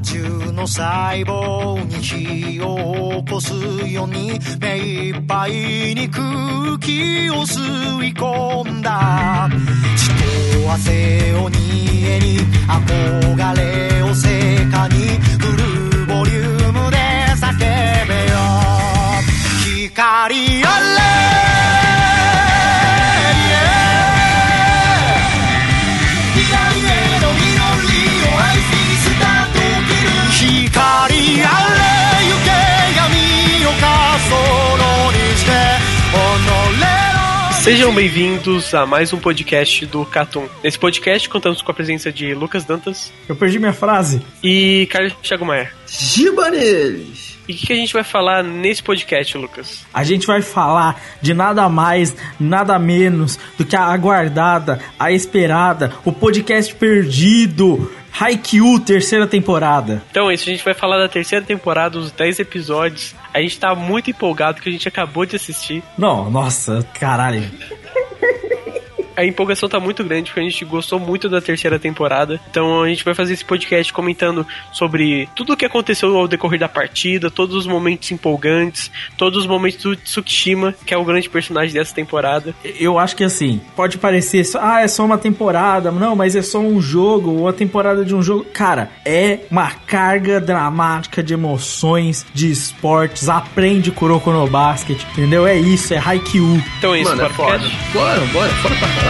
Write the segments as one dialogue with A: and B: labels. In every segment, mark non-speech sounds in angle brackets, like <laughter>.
A: 体中の細胞に火を起こすように目いっぱいに空気を吸い込んだ。血と汗を煮えに憧れを成果にフルボリュームで叫べよ。光あれ。
B: Sejam bem-vindos a mais um podcast do Catum. Nesse podcast contamos com a presença de Lucas Dantas
C: Eu perdi minha frase.
B: e Carlos Thiago Maia.
D: Giba neles!
B: E o que, que a gente vai falar nesse podcast, Lucas?
C: A gente vai falar de nada mais, nada menos do que a aguardada, a esperada, o podcast perdido, Haikyuu, terceira temporada.
B: Então é isso, a gente vai falar da terceira temporada, os 10 episódios. A gente tá muito empolgado que a gente acabou de assistir.
C: Não, nossa, caralho.
B: A empolgação tá muito grande porque a gente gostou muito da terceira temporada. Então a gente vai fazer esse podcast comentando sobre tudo o que aconteceu ao decorrer da partida, todos os momentos empolgantes, todos os momentos do Tsukishima, que é o grande personagem dessa temporada.
C: Eu acho que assim, pode parecer, ah, é só uma temporada, não, mas é só um jogo, uma temporada de um jogo. Cara, é uma carga dramática de emoções, de esportes, aprende Kuroko no Basket, entendeu? É isso, é Haikyuu.
B: Então é isso,
D: Mano, é
B: bora
D: foda. Bora, bora, fora pra caralho,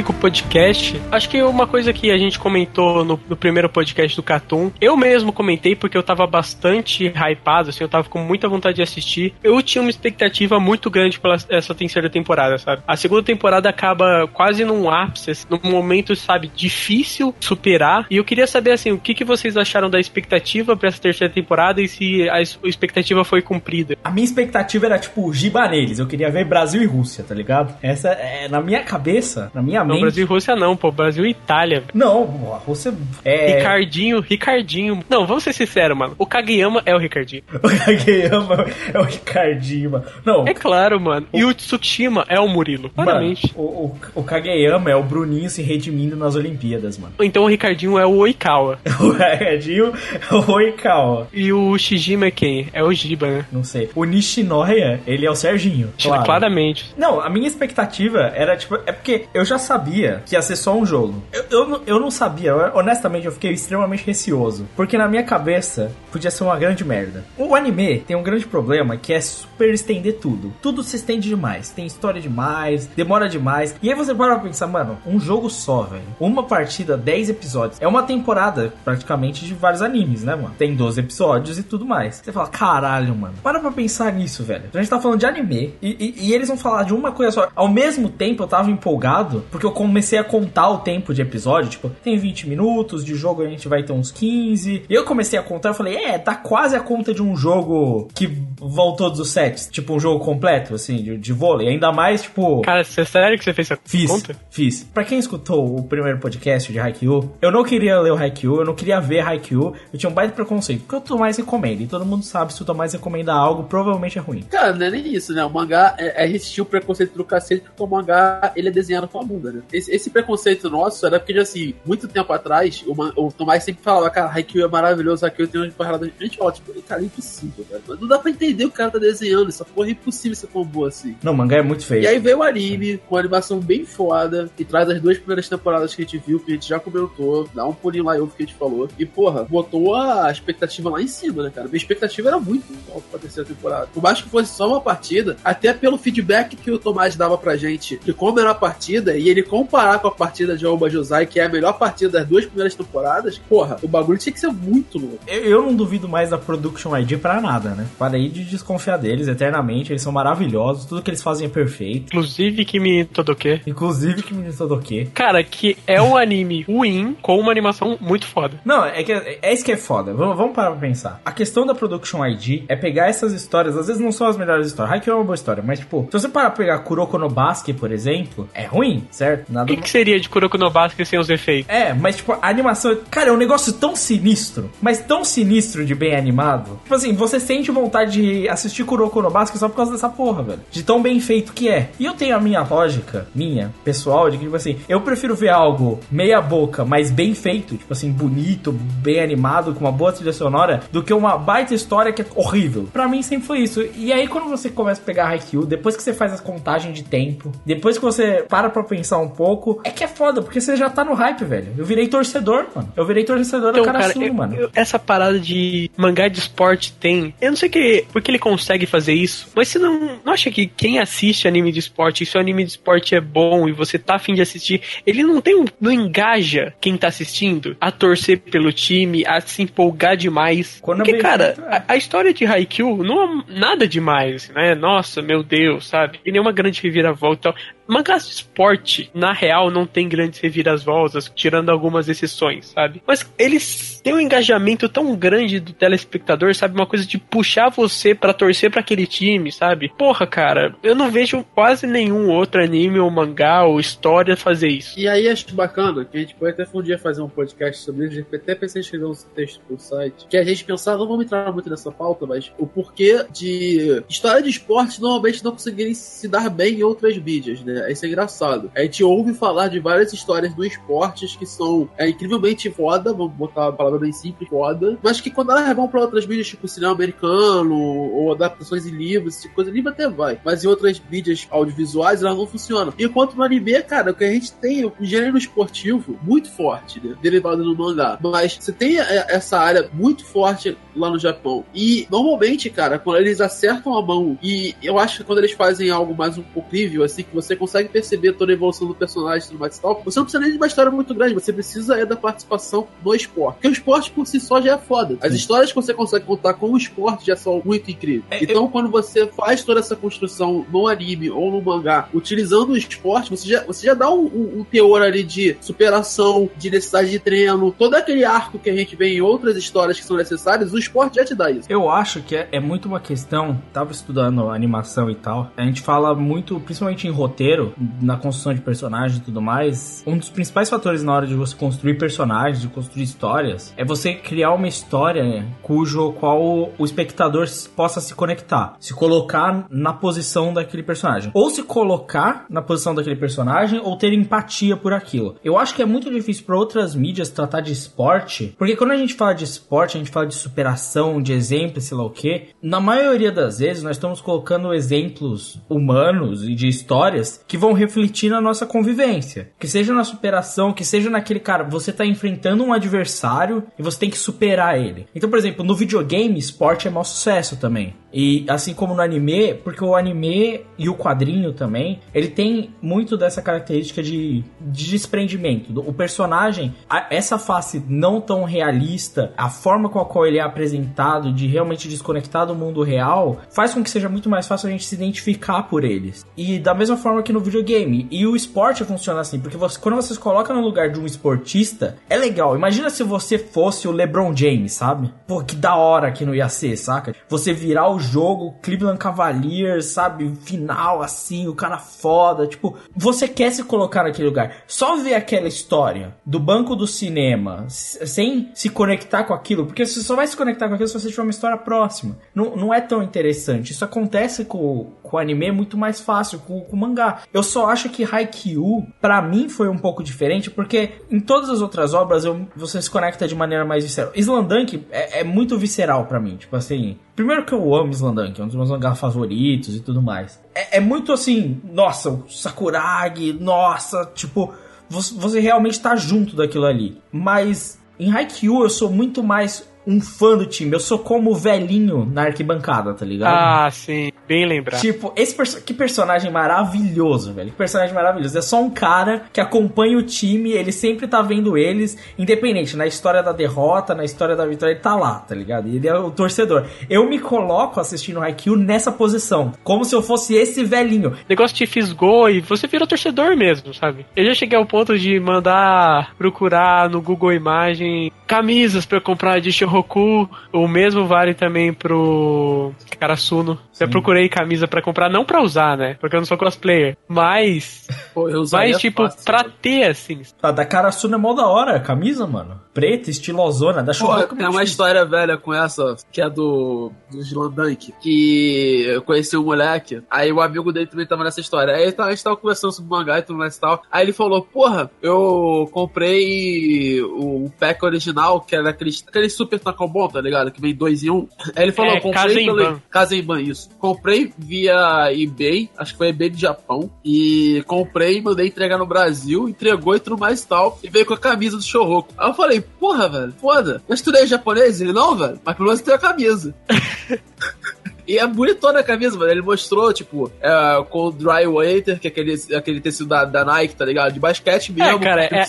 B: começando aqui com o podcast, acho que uma coisa que a gente comentou no, no primeiro podcast do Catum, eu mesmo comentei porque eu tava bastante hypado, assim, eu tava com muita vontade de assistir. Eu tinha uma expectativa muito grande pela essa terceira temporada, sabe? A segunda temporada acaba quase num ápice, assim, num momento, sabe, difícil superar. E eu queria saber, assim, o que, que vocês acharam da expectativa pra essa terceira temporada e se a expectativa foi cumprida.
C: A minha expectativa era tipo giba neles. Eu queria ver Brasil e Rússia, tá ligado? Essa é na minha cabeça, na minha mente.
B: Brasil e Rússia não, pô, Brasil e Itália.
C: Não, a Rússia é.
B: Ricardinho, Ricardinho. Não, vamos ser sinceros, mano. O Kageyama é o Ricardinho. <laughs>
C: O Kageyama é o Ricardinho, mano. Não,
B: É claro, mano. E o Tsushima é o Murilo.
C: mano,
B: Claramente.
C: o, o, o Kageyama é o Bruninho se redimindo nas Olimpíadas, mano.
B: Então o Ricardinho é o Oikawa. <laughs>
C: O Ricardinho é o Oikawa.
B: E o Shijima é quem? É o Jiba, né?
C: Não sei. O Nishinoya, ele é o Serginho. Claro.
B: Claramente.
C: Não, a minha expectativa era, tipo, é porque eu já sabia que ia ser só um jogo. Eu, eu, não- eu não sabia, honestamente, eu fiquei extremamente receoso. Porque na minha cabeça podia ser uma grande merda. O anime tem um grande problema que é super estender tudo. Tudo se estende demais. Tem história demais, demora demais. E aí você para pra pensar, mano, um jogo só, velho. Uma partida, 10 episódios. É uma temporada, praticamente, de vários animes, né, mano? Tem 12 episódios e tudo mais. Você fala, caralho, mano. Para pra pensar nisso, velho. A gente tá falando de anime e, e- e eles vão falar de uma coisa só. Ao mesmo tempo, eu tava empolgado porque eu comecei a contar o tempo de episódio. Tipo, tem 20 minutos, de jogo a gente vai ter uns 15. E eu comecei a contar, eu falei, é, tá quase a conta de um jogo que vão todos os sets. Tipo, um jogo completo, assim, de, de vôlei. Ainda mais, tipo.
B: Cara, você é sério que você fez essa
C: Fiz,
B: conta?
C: fiz. Pra quem escutou o primeiro podcast de Haikyuu, eu não queria ler o Haikyuu, eu não queria ver Haikyuu, eu tinha um baita preconceito, porque o Tomás recomenda, e todo mundo sabe se o Tomás recomenda algo, provavelmente é ruim.
D: Cara, não é nem isso, né? O mangá, é, a gente tinha o preconceito do cacete porque o mangá, ele é desenhado com
E: sua bunda, né? Esse, esse preconceito nosso era porque, assim, muito tempo atrás, uma, o Tomás sempre falava, cara, Haikyuu é maravilhoso, Haikyuu tem umas paradas. A gente fala, tipo, cara, é impossível, cara. Não dá pra entender o o cara tá desenhando, essa porra é impossível ser tão boa assim.
C: Não, o mangá é muito feio.
E: E aí veio o anime, com uma animação bem foda, que traz as duas primeiras temporadas que a gente viu, que a gente já comentou, dá um pulinho lá e ouve que a gente falou. E, porra, botou a expectativa lá em cima, né, cara? Minha expectativa era muito alta pra terceira temporada. Por mais que fosse só uma partida, até pelo feedback que o Tomás dava pra gente, de como era a partida, e ele comparar com a partida de Oba Josai, que é a melhor partida das duas primeiras temporadas, porra, o bagulho tinha que ser muito louco.
C: Eu, eu não duvido mais da Production ID pra nada, né? Parei de desconfiar deles eternamente, eles são maravilhosos, tudo que eles fazem é perfeito.
B: Inclusive Kimi Todoke.
C: Inclusive que me Todoke.
B: Cara, que é um anime ruim com uma animação muito foda.
C: Não, é que é, é isso que é foda. Vamos, vamos parar pra pensar. A questão da Production ID é pegar essas histórias, às vezes não são as melhores histórias. Haikyuu é uma boa história, mas tipo, se você parar pra pegar Kuroko no Basque, por exemplo, é ruim, certo?
B: O
C: Nada
B: que, que seria de Kuroko no Basket sem os efeitos?
C: É, mas tipo, a animação. Cara, é um negócio tão sinistro, mas tão sinistro de bem animado. Tipo assim, você sente vontade de assistir Kuroko no Basket só por causa dessa porra, velho. De tão bem feito que é. E eu tenho a minha lógica, minha, pessoal, de que, tipo assim, eu prefiro ver algo meia-boca, mas bem feito, tipo assim, bonito, bem animado, com uma boa trilha sonora, do que uma baita história que é horrível. Pra mim sempre foi isso. E aí, quando você começa a pegar Haikyuu, depois que você faz as contagens de tempo, depois que você para pra pensar um pouco, é que é foda, porque você já tá no hype, velho. Eu virei torcedor, mano. Eu virei torcedor
B: Então,
C: da cara,
B: cara, eu-
C: mano.
B: eu- essa parada de mangá de esporte tem. Eu não sei que, porque ele consegue fazer isso, mas você não, não acha que quem assiste anime de esporte, e se o anime de esporte é bom e você tá afim de assistir, ele não tem um, não engaja quem tá assistindo a torcer pelo time, a se empolgar demais.
C: Quando
B: porque, cara,
C: é.
B: a, a história de Haikyuu não é nada demais, né? Nossa, meu Deus, sabe? E nenhuma grande reviravolta e tal. Mangás de esporte, na real, não tem grandes reviravoltas, tirando algumas exceções, sabe? Mas eles têm um engajamento tão grande do telespectador, sabe? Uma coisa de puxar você pra torcer pra aquele time, sabe? Porra, cara, eu não vejo quase nenhum outro anime ou mangá ou história fazer isso.
E: E aí acho bacana que a gente pode até um dia fazer um podcast sobre isso. Até pensei em escrever um texto pro site. Que a gente pensar, não vamos entrar muito nessa pauta, mas o porquê de história de esporte normalmente não conseguirem se dar bem em outras mídias, né? Isso é engraçado. A gente ouve falar de várias histórias do esportes que são é, incrivelmente foda, vamos botar a palavra bem simples, foda, mas que quando elas vão pra outras mídias, tipo cinema americano, ou adaptações em livros, tipo coisa, livro até vai. Mas em outras mídias audiovisuais, elas não funcionam. Enquanto no anime, cara, o que a gente tem é um gênero esportivo muito forte, né? Derivado no mangá. Mas você tem é, essa área muito forte lá no Japão. E normalmente, cara, quando eles acertam a mão, e eu acho que quando eles fazem algo mais um pouco incrível, assim, que você consegue perceber toda a evolução do personagem e tudo mais e tal, você não precisa nem de uma história muito grande, você precisa é da participação no esporte. Porque o esporte por si só já é foda. As histórias que você consegue contar com o esporte já são muito incríveis.
C: É,
E: então, quando você faz toda essa construção no anime ou no mangá, utilizando o esporte, você já, você já dá um, um- um teor ali de superação, de necessidade de treino, todo aquele arco que a gente vê em outras histórias que são necessárias, o esporte já te dá isso.
C: Eu acho que é, é muito uma questão. Tava estudando animação e tal. A gente fala muito, principalmente em roteiro, na construção de personagens e tudo mais. Um dos principais fatores na hora de você construir personagens, de construir histórias, é você criar uma história cujo qual o espectador possa se conectar, se colocar na posição daquele personagem, ou se colocar na posição daquele personagem, ou ter empatia por aquilo. Eu acho que é muito difícil para outras mídias tratar de esporte, porque quando a gente fala de esporte, a gente fala de superação, de exemplo, sei lá o que. Na maioria das vezes, nós estamos colocando exemplos humanos e de histórias que vão refletir na nossa convivência. Que seja na superação, que seja naquele cara, você tá enfrentando um adversário e você tem que superar ele. Então, por exemplo, no videogame, esporte é mau sucesso também. E assim como no anime, porque o anime e o quadrinho também, ele tem muito dessa característica de, de desprendimento. O personagem, a- essa face não tão realista, a forma com a qual ele é apresentado, de realmente desconectar do mundo real, faz com que seja muito mais fácil a gente se identificar por eles. E da mesma forma que no videogame. E o esporte funciona assim, porque você, quando você se coloca no lugar de um esportista, é legal. Imagina se você fosse o LeBron James, sabe? Pô, que da hora que não ia ser, saca? Você virar o jogo, Cleveland Cavaliers, sabe? Final assim, o cara foda. Tipo, você quer se colocar naquele lugar. Só ver aquela história do banco do cinema, sem se conectar com aquilo, porque você só vai se conectar com aquilo se você tiver uma história próxima. Não, não é tão interessante. Isso acontece com, com o anime muito mais fácil, com, com o mangá. Eu só acho que Haikyuu, para mim, foi um pouco diferente, porque em todas as outras obras eu, você se conecta de maneira mais visceral. Slandunk é, é muito visceral para mim, tipo assim. Primeiro que eu amo Slandunk, é um dos meus mangás favoritos e tudo mais. É, é muito assim, nossa, o Sakuragi, nossa, tipo, você, você realmente tá junto daquilo ali. Mas em Haikyuu eu sou muito mais um fã do time. Eu sou como o velhinho na arquibancada, tá ligado?
B: Ah, sim. Bem lembrado.
C: Tipo, esse perso que personagem maravilhoso, velho. Que personagem maravilhoso. É só um cara que acompanha o time, ele sempre tá vendo eles, independente, na história da derrota, na história da vitória, ele tá lá, tá ligado? Ele é o torcedor. Eu me coloco assistindo Haikyuu nessa posição, como se eu fosse esse velhinho. O
B: negócio te fisgou e você virou torcedor mesmo, sabe? Eu já cheguei ao ponto de mandar procurar no Google Imagem camisas para comprar de Shouhoku. O mesmo vale também pro Karasuno. Eu procurei camisa para comprar, não para usar, né? Porque eu não sou cosplayer. Mas. Pô, mas, tipo, fácil, pra ter, assim.
C: A da Karasuno é mó da hora, a camisa, mano. Preta, estilosona, da Shouhoku.
E: Tem uma história velha com essa, que é do, do Slandank, que eu conheci um moleque, aí o amigo dele também tava nessa história. Aí a gente tava conversando sobre mangá e tudo mais e tal. Aí ele falou, porra, eu comprei o pack original, que era aquele, aquele super Tankobon, tá ligado? Que vem dois em um. Aí ele falou, é, comprei pelo... Kazemban, isso. Comprei via eBay, acho que foi eBay do Japão, e comprei, mandei entregar no Brasil, entregou e tudo mais e tal, e veio com a camisa do Shouhoku. Aí eu falei, porra, velho, foda. Mas tu é japonês? Ele, não, velho, mas pelo menos tem a camisa. <laughs> E é bonitona a camisa, mano. Ele mostrou, tipo, é, com o Dry Waiter, que é aquele, aquele tecido da, da Nike, tá ligado? De basquete mesmo.
B: É, cara, é,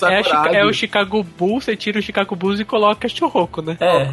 B: é, é, o Chicago Bulls, você tira o Chicago Bulls e coloca Churroco, né?
E: É.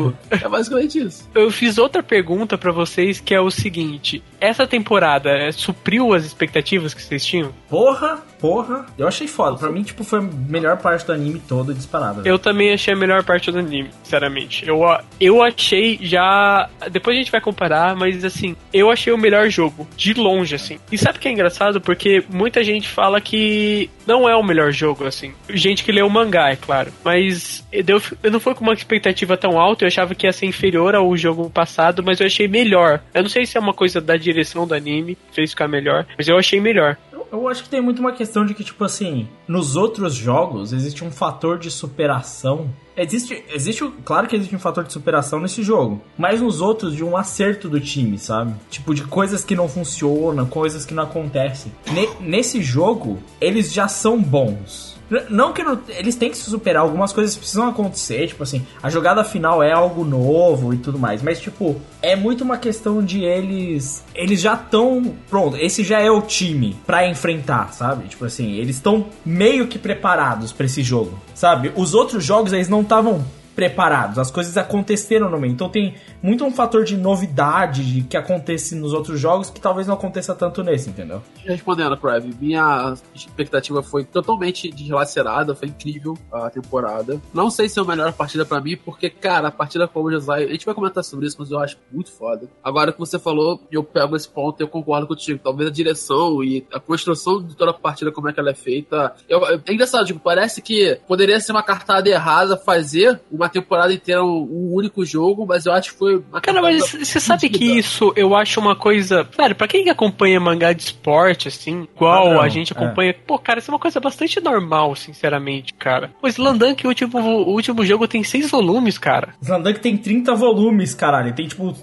E: é basicamente isso.
B: Eu fiz outra pergunta para vocês, que é o seguinte. Essa temporada é, supriu as expectativas que vocês tinham?
C: Porra, porra. Eu achei foda. Pra mim, tipo, foi a melhor parte do anime todo disparado.
B: Eu também achei a melhor parte do anime, sinceramente. Eu, eu achei já... Depois a gente vai comparar, mas assim, eu achei o melhor jogo, de longe, assim. E sabe o que é engraçado? Porque muita gente fala que não é o melhor jogo, assim. Gente que lê o mangá, é claro. Mas eu, eu não fui com uma expectativa tão alta, eu achava que ia ser inferior ao jogo passado, mas eu achei melhor. Eu não sei se é uma coisa da direção do anime, fez ficar melhor, mas eu achei melhor.
C: Eu acho que tem muito uma questão de que, tipo assim, nos outros jogos existe um fator de superação Existe, existe, claro que existe um fator de superação nesse jogo, mas nos outros de um acerto do time, sabe? Tipo, de coisas que não funcionam, coisas que não acontecem. Ne, nesse jogo, eles já são bons. Não que não, eles têm que se superar, algumas coisas precisam acontecer, tipo assim, a jogada final é algo novo e tudo mais, mas tipo, é muito uma questão de eles. Eles já estão. Pronto, esse já é o time para enfrentar, sabe? Tipo assim, eles estão meio que preparados para esse jogo, sabe? Os outros jogos eles não estavam preparados, as coisas aconteceram no meio. Então tem muito um fator de novidade de que acontece nos outros jogos que talvez não aconteça tanto nesse, entendeu?
E: Respondendo, Crave, minha expectativa foi totalmente deslacerada, foi incrível a temporada. Não sei se é a melhor partida para mim, porque, cara, a partida com o Josai, a gente vai comentar sobre isso, mas eu acho muito foda. Agora que você falou, eu pego esse ponto e eu concordo contigo. Talvez a direção e a construção de toda a partida, como é que ela é feita. Eu, é engraçado, tipo, parece que poderia ser uma cartada errada fazer uma temporada inteira um, um único jogo, mas eu acho que foi.
B: Cara, mas você sabe que isso eu acho uma coisa. Velho, pra quem acompanha mangá de esporte, assim, igual ah, a gente acompanha. É. Pô, cara, isso é uma coisa bastante normal, sinceramente, cara. O Slandunk, o último, o último jogo, tem seis volumes, cara.
C: Slandunk tem 30 volumes, caralho. Tem, tipo,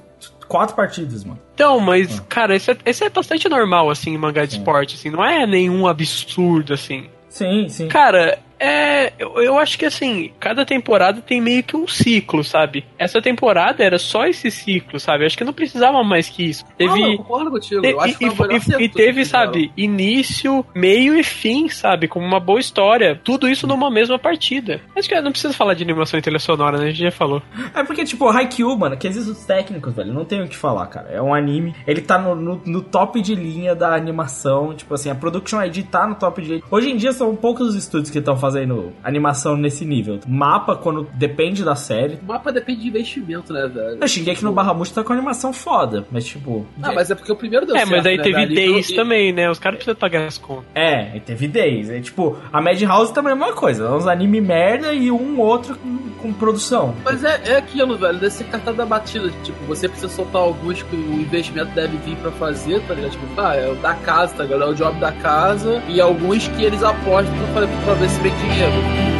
C: quatro partidas, mano.
B: Então, mas, ah. cara, isso é, isso é bastante normal, assim, em mangá de esporte, assim. Não é nenhum absurdo, assim.
C: Sim, sim.
B: Cara, é, eu, eu acho que assim, cada temporada tem meio que um ciclo, sabe? Essa temporada era só esse ciclo, sabe? Acho que não precisava mais que isso. Teve. Ah, eu
E: concordo contigo. Te, eu acho
B: e, que e, e teve, sabe, início, meio e fim, sabe? Como uma boa história. Tudo isso numa mesma partida. Acho que não precisa falar de animação em trilha sonora, né? A gente já falou.
C: É porque, tipo, Haikyuu, mano, que existe os técnicos, velho. Não tem o que falar, cara. É um anime. Ele tá no, no, no top de linha da animação. Tipo assim, a Production ID tá no top de linha. Hoje em dia são poucos os estúdios que estão fazendo animação nesse nível. Mapa, quando depende da série.
E: O mapa depende de investimento, né, velho?
C: Eu xinguei que no Bahamut tá com animação foda, mas tipo.
E: Ah, mas é porque o primeiro deu
B: É,
E: certo,
B: mas aí
E: né,
B: teve
E: velho?
B: Days
E: E-
B: também, né? Os caras precisam pagar as contas.
C: É, e teve Days. É, tipo, a Madhouse também é a mesma coisa. Uns anime merda e um outro com, com produção.
E: Mas é, é aquilo, velho, desse cartão da batida. Tipo, você precisa soltar alguns que o investimento deve vir pra fazer, tá ligado? Tipo, ah, é o da casa, tá ligado? É o job da casa. E alguns que eles apostam pra, pra ver se vem dinheiro.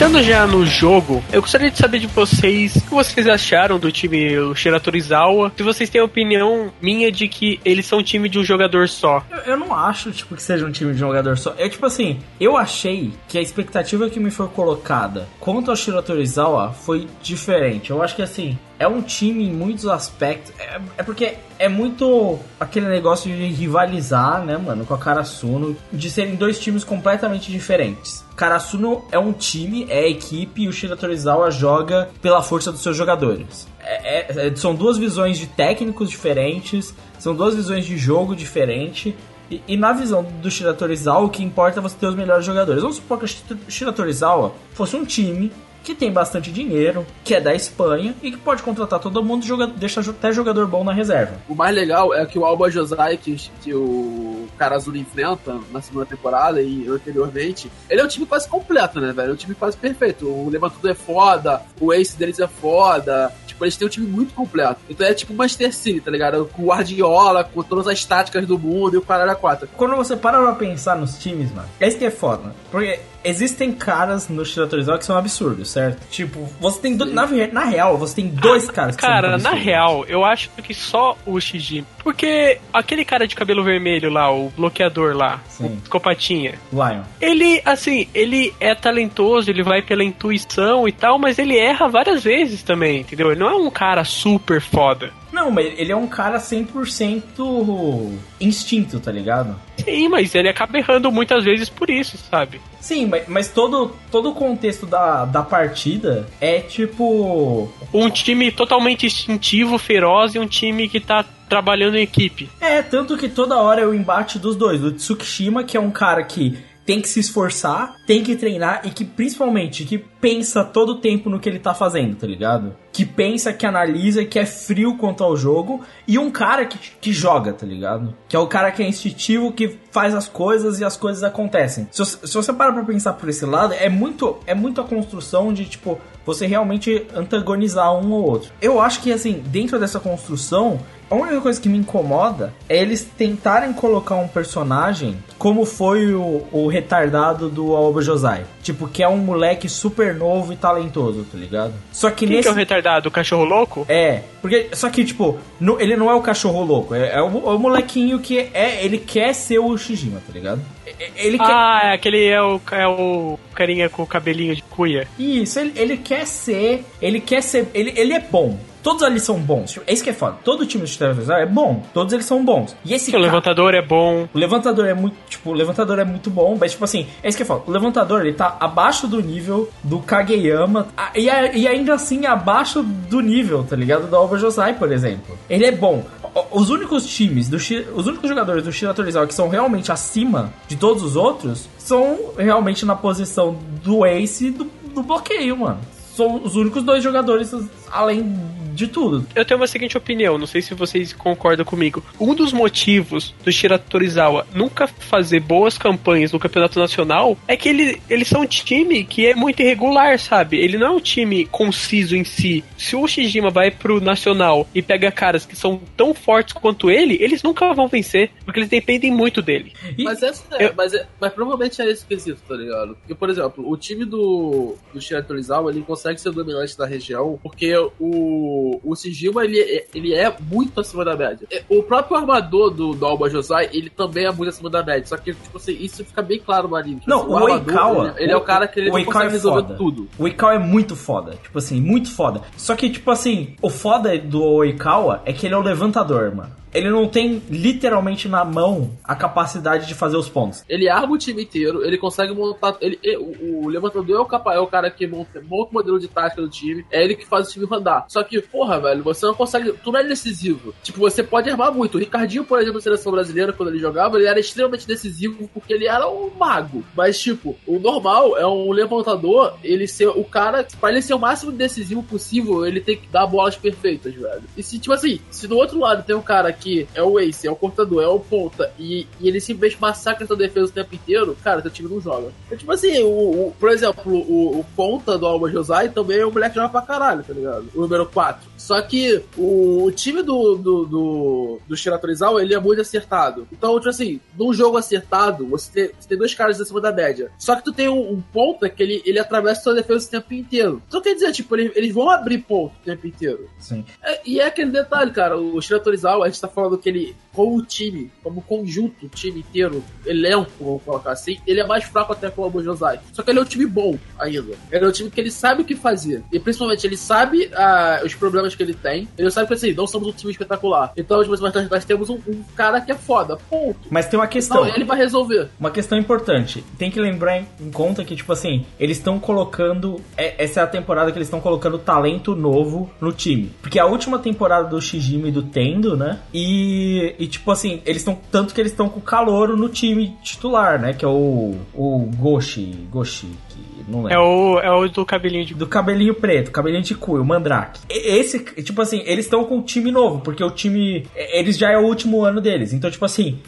B: Entrando já no jogo, eu gostaria de saber de vocês o que vocês acharam do time Shiratorizawa. Se vocês têm a opinião minha de que eles são um time de um jogador só.
C: Eu, eu não acho, tipo, que seja um time de jogador só. Eu, tipo assim, eu achei que a expectativa que me foi colocada quanto ao Shiratorizawa foi diferente. Eu acho que, assim, é um time em muitos aspectos. É, é porque é muito aquele negócio de rivalizar, né, mano, com a Karasuno, de serem dois times completamente diferentes. Karasuno é um time, é equipe, e o Shiratorizawa joga pela força dos seus jogadores. É- é- são duas visões de técnicos diferentes, são duas visões de jogo diferente. E, e na visão do Shiratorizawa, o que importa é você ter os melhores jogadores. Vamos supor que o Shiratorizawa fosse um time que tem bastante dinheiro, que é da Espanha e que pode contratar todo mundo e joga, deixa até jogador bom na reserva.
E: O mais legal é que o Alba Josai, que, que o cara azul enfrenta na segunda temporada e anteriormente, ele é um time quase completo, né, velho? É um time quase perfeito. O Levantudo é foda, o ace deles é foda. Tipo, eles têm um time muito completo. Então é tipo Manchester City, tá ligado? Com o Guardiola, com todas as táticas do mundo e o caralho a quatro.
C: Quando você para pra pensar nos times, mano, é isso que é foda. Porque existem caras no Shiratorizawa que são absurdos, certo? Tipo, você tem. do- Na, na real, você tem dois caras que
B: Cara,
C: são
B: na
C: absurdos.
B: real, eu acho que só o Shiji. Porque aquele cara de cabelo vermelho lá, o bloqueador lá,
C: Sim.
B: o psicopatinha,
C: Lion.
B: ele, assim, ele é talentoso, ele vai pela intuição e tal, mas ele erra várias vezes também, entendeu? Ele não é um cara super foda.
C: Não, mas ele é um cara 100% instinto, tá ligado?
B: Sim, mas ele acaba errando muitas vezes por isso, sabe?
C: Sim, mas, mas todo, todo o contexto da, da partida é tipo.
B: Um time totalmente instintivo, feroz e um time que tá trabalhando em equipe.
C: É, tanto que toda hora é o embate dos dois. Do Tsukishima, que é um cara que tem que se esforçar, tem que treinar e que principalmente que pensa todo o tempo no que ele tá fazendo, tá ligado? Que pensa, que analisa, que é frio quanto ao jogo. E um cara que, que joga, tá ligado? Que é o cara que é instintivo, que faz as coisas e as coisas acontecem. Se, se você parar pra pensar por esse lado, é muito, é muito a construção de, tipo, você realmente antagonizar um ou outro. Eu acho que, assim, dentro dessa construção, a única coisa que me incomoda é eles tentarem colocar um personagem como foi o, o retardado do Aoba Josai. Tipo, que é um moleque super novo e talentoso, tá ligado? Só que
B: Quem
C: nesse.
B: que é o retardado? O cachorro louco?
C: É, porque só que tipo, no- ele não é o cachorro louco, é, é o, é o molequinho que é, ele quer ser o Shijima, tá ligado? Ele quer
B: Ah, é aquele é o, é o carinha com o cabelinho de cuia.
C: Isso, ele, ele quer ser, ele quer ser, ele, ele é bom. Todos ali são bons. É isso que é foda. Todo time do Shiratorizawa é bom. Todos eles são bons. E esse
B: O
C: cara-
B: levantador é bom.
C: o levantador é muito, tipo, o levantador é muito bom, mas tipo assim, é isso que eu falo. O levantador, ele tá abaixo do nível do Kageyama e, a- e ainda assim abaixo do nível, tá ligado? Do Alba Josai, por exemplo. Ele é bom. Os únicos times, do, os únicos jogadores do Shira Torizawa que são realmente acima de todos os outros são realmente na posição do Ace e do, do bloqueio, mano. São os únicos dois jogadores além de tudo.
B: Eu tenho uma seguinte opinião, não sei se vocês concordam comigo. Um dos motivos do Shira Torizawa nunca fazer boas campanhas no campeonato nacional é que ele, eles são um time que é muito irregular, sabe? Ele não é um time conciso em si. Se o Shijima vai pro nacional e pega caras que são tão fortes quanto ele, eles nunca vão vencer, porque eles dependem muito dele.
C: E-
E: Mas, essa é,
B: Eu-
E: mas, é- mas provavelmente é esse quesito, tá ligado? Porque, por exemplo, o time do, do Shira Torizawa, ele consegue ser dominante da região, porque o, o Sigima, ele, é- ele é muito acima da média. É, O próprio armador do, do Alba Josai, ele também é muito acima da média. Só que, tipo assim, isso fica bem claro no anime. Tipo
C: Não,
E: assim,
C: o
E: armador,
C: Oikawa.
E: Ele, ele é o cara que ele
C: o
E: não consegue
C: é
E: resolver
C: foda.
E: tudo.
C: O Oikawa é muito foda. Tipo assim, muito foda. Só que, tipo assim, o foda do Oikawa é que ele é o levantador, mano. Ele não tem literalmente na mão a capacidade de fazer os pontos.
E: Ele arma o time inteiro, ele consegue montar. Ele, o, o levantador é o, capa, é o cara que monta, monta o modelo de tática do time, é ele que faz o time rodar. Só que, porra, velho, você não consegue. Tu não é decisivo. Tipo, você pode armar muito. O Ricardinho, por exemplo, na seleção brasileira, quando ele jogava, ele era extremamente decisivo porque ele era um mago. Mas, tipo, o normal é um levantador, ele ser o cara. Pra ele ser o máximo decisivo possível, ele tem que dar bolas perfeitas, velho. E se, tipo assim, se do outro lado tem um cara que é o ace, é o cortador, é o ponta, e, e ele simplesmente massacra sua defesa o tempo inteiro, cara, teu time não joga. É tipo assim, o, o- por exemplo, o, o ponta do Alba Josai também é um moleque que joga pra caralho, tá ligado? O número 4. Só que o, o time do, do, do, do Shira Torizawa, ele é muito acertado. Então, tipo assim, num jogo acertado, você tem, você tem dois caras acima da média. Só que tu tem um, um ponta que ele, ele atravessa sua defesa o tempo inteiro. Então quer dizer, tipo, ele- eles vão abrir ponto o tempo inteiro.
C: Sim.
E: É, e é aquele detalhe, cara, o Shira Torizawa, a gente tá falando que ele, como o time, como conjunto, o time inteiro, elenco, vamos colocar assim, ele é mais fraco até que o Josai. Só que ele é um time bom ainda. Ele é um time que ele sabe o que fazer. E principalmente, ele sabe ah, os problemas que ele tem. Ele sabe que assim, não somos um time espetacular. Então, tipo, nós, nós temos um, um cara que é foda. Ponto.
C: Mas tem uma questão.
E: Não, ele vai resolver.
C: Uma questão importante. Tem que lembrar em, em conta que, tipo assim, eles estão colocando. é- essa é a temporada que eles estão colocando talento novo no time. Porque a última temporada do Shijimi e do Tendo, né? E, e tipo assim, eles estão. Tanto que eles estão com o Calouro no time titular, né? Que é o. O Goshi. Goshi. Que não lembro.
B: É o, é o do cabelinho de.
C: Do cabelinho preto, cabelinho de cuio, o Mandrake. E- Esse, tipo assim, eles estão com um time novo, porque o time. e- Eles já é o último ano deles. Então, tipo assim,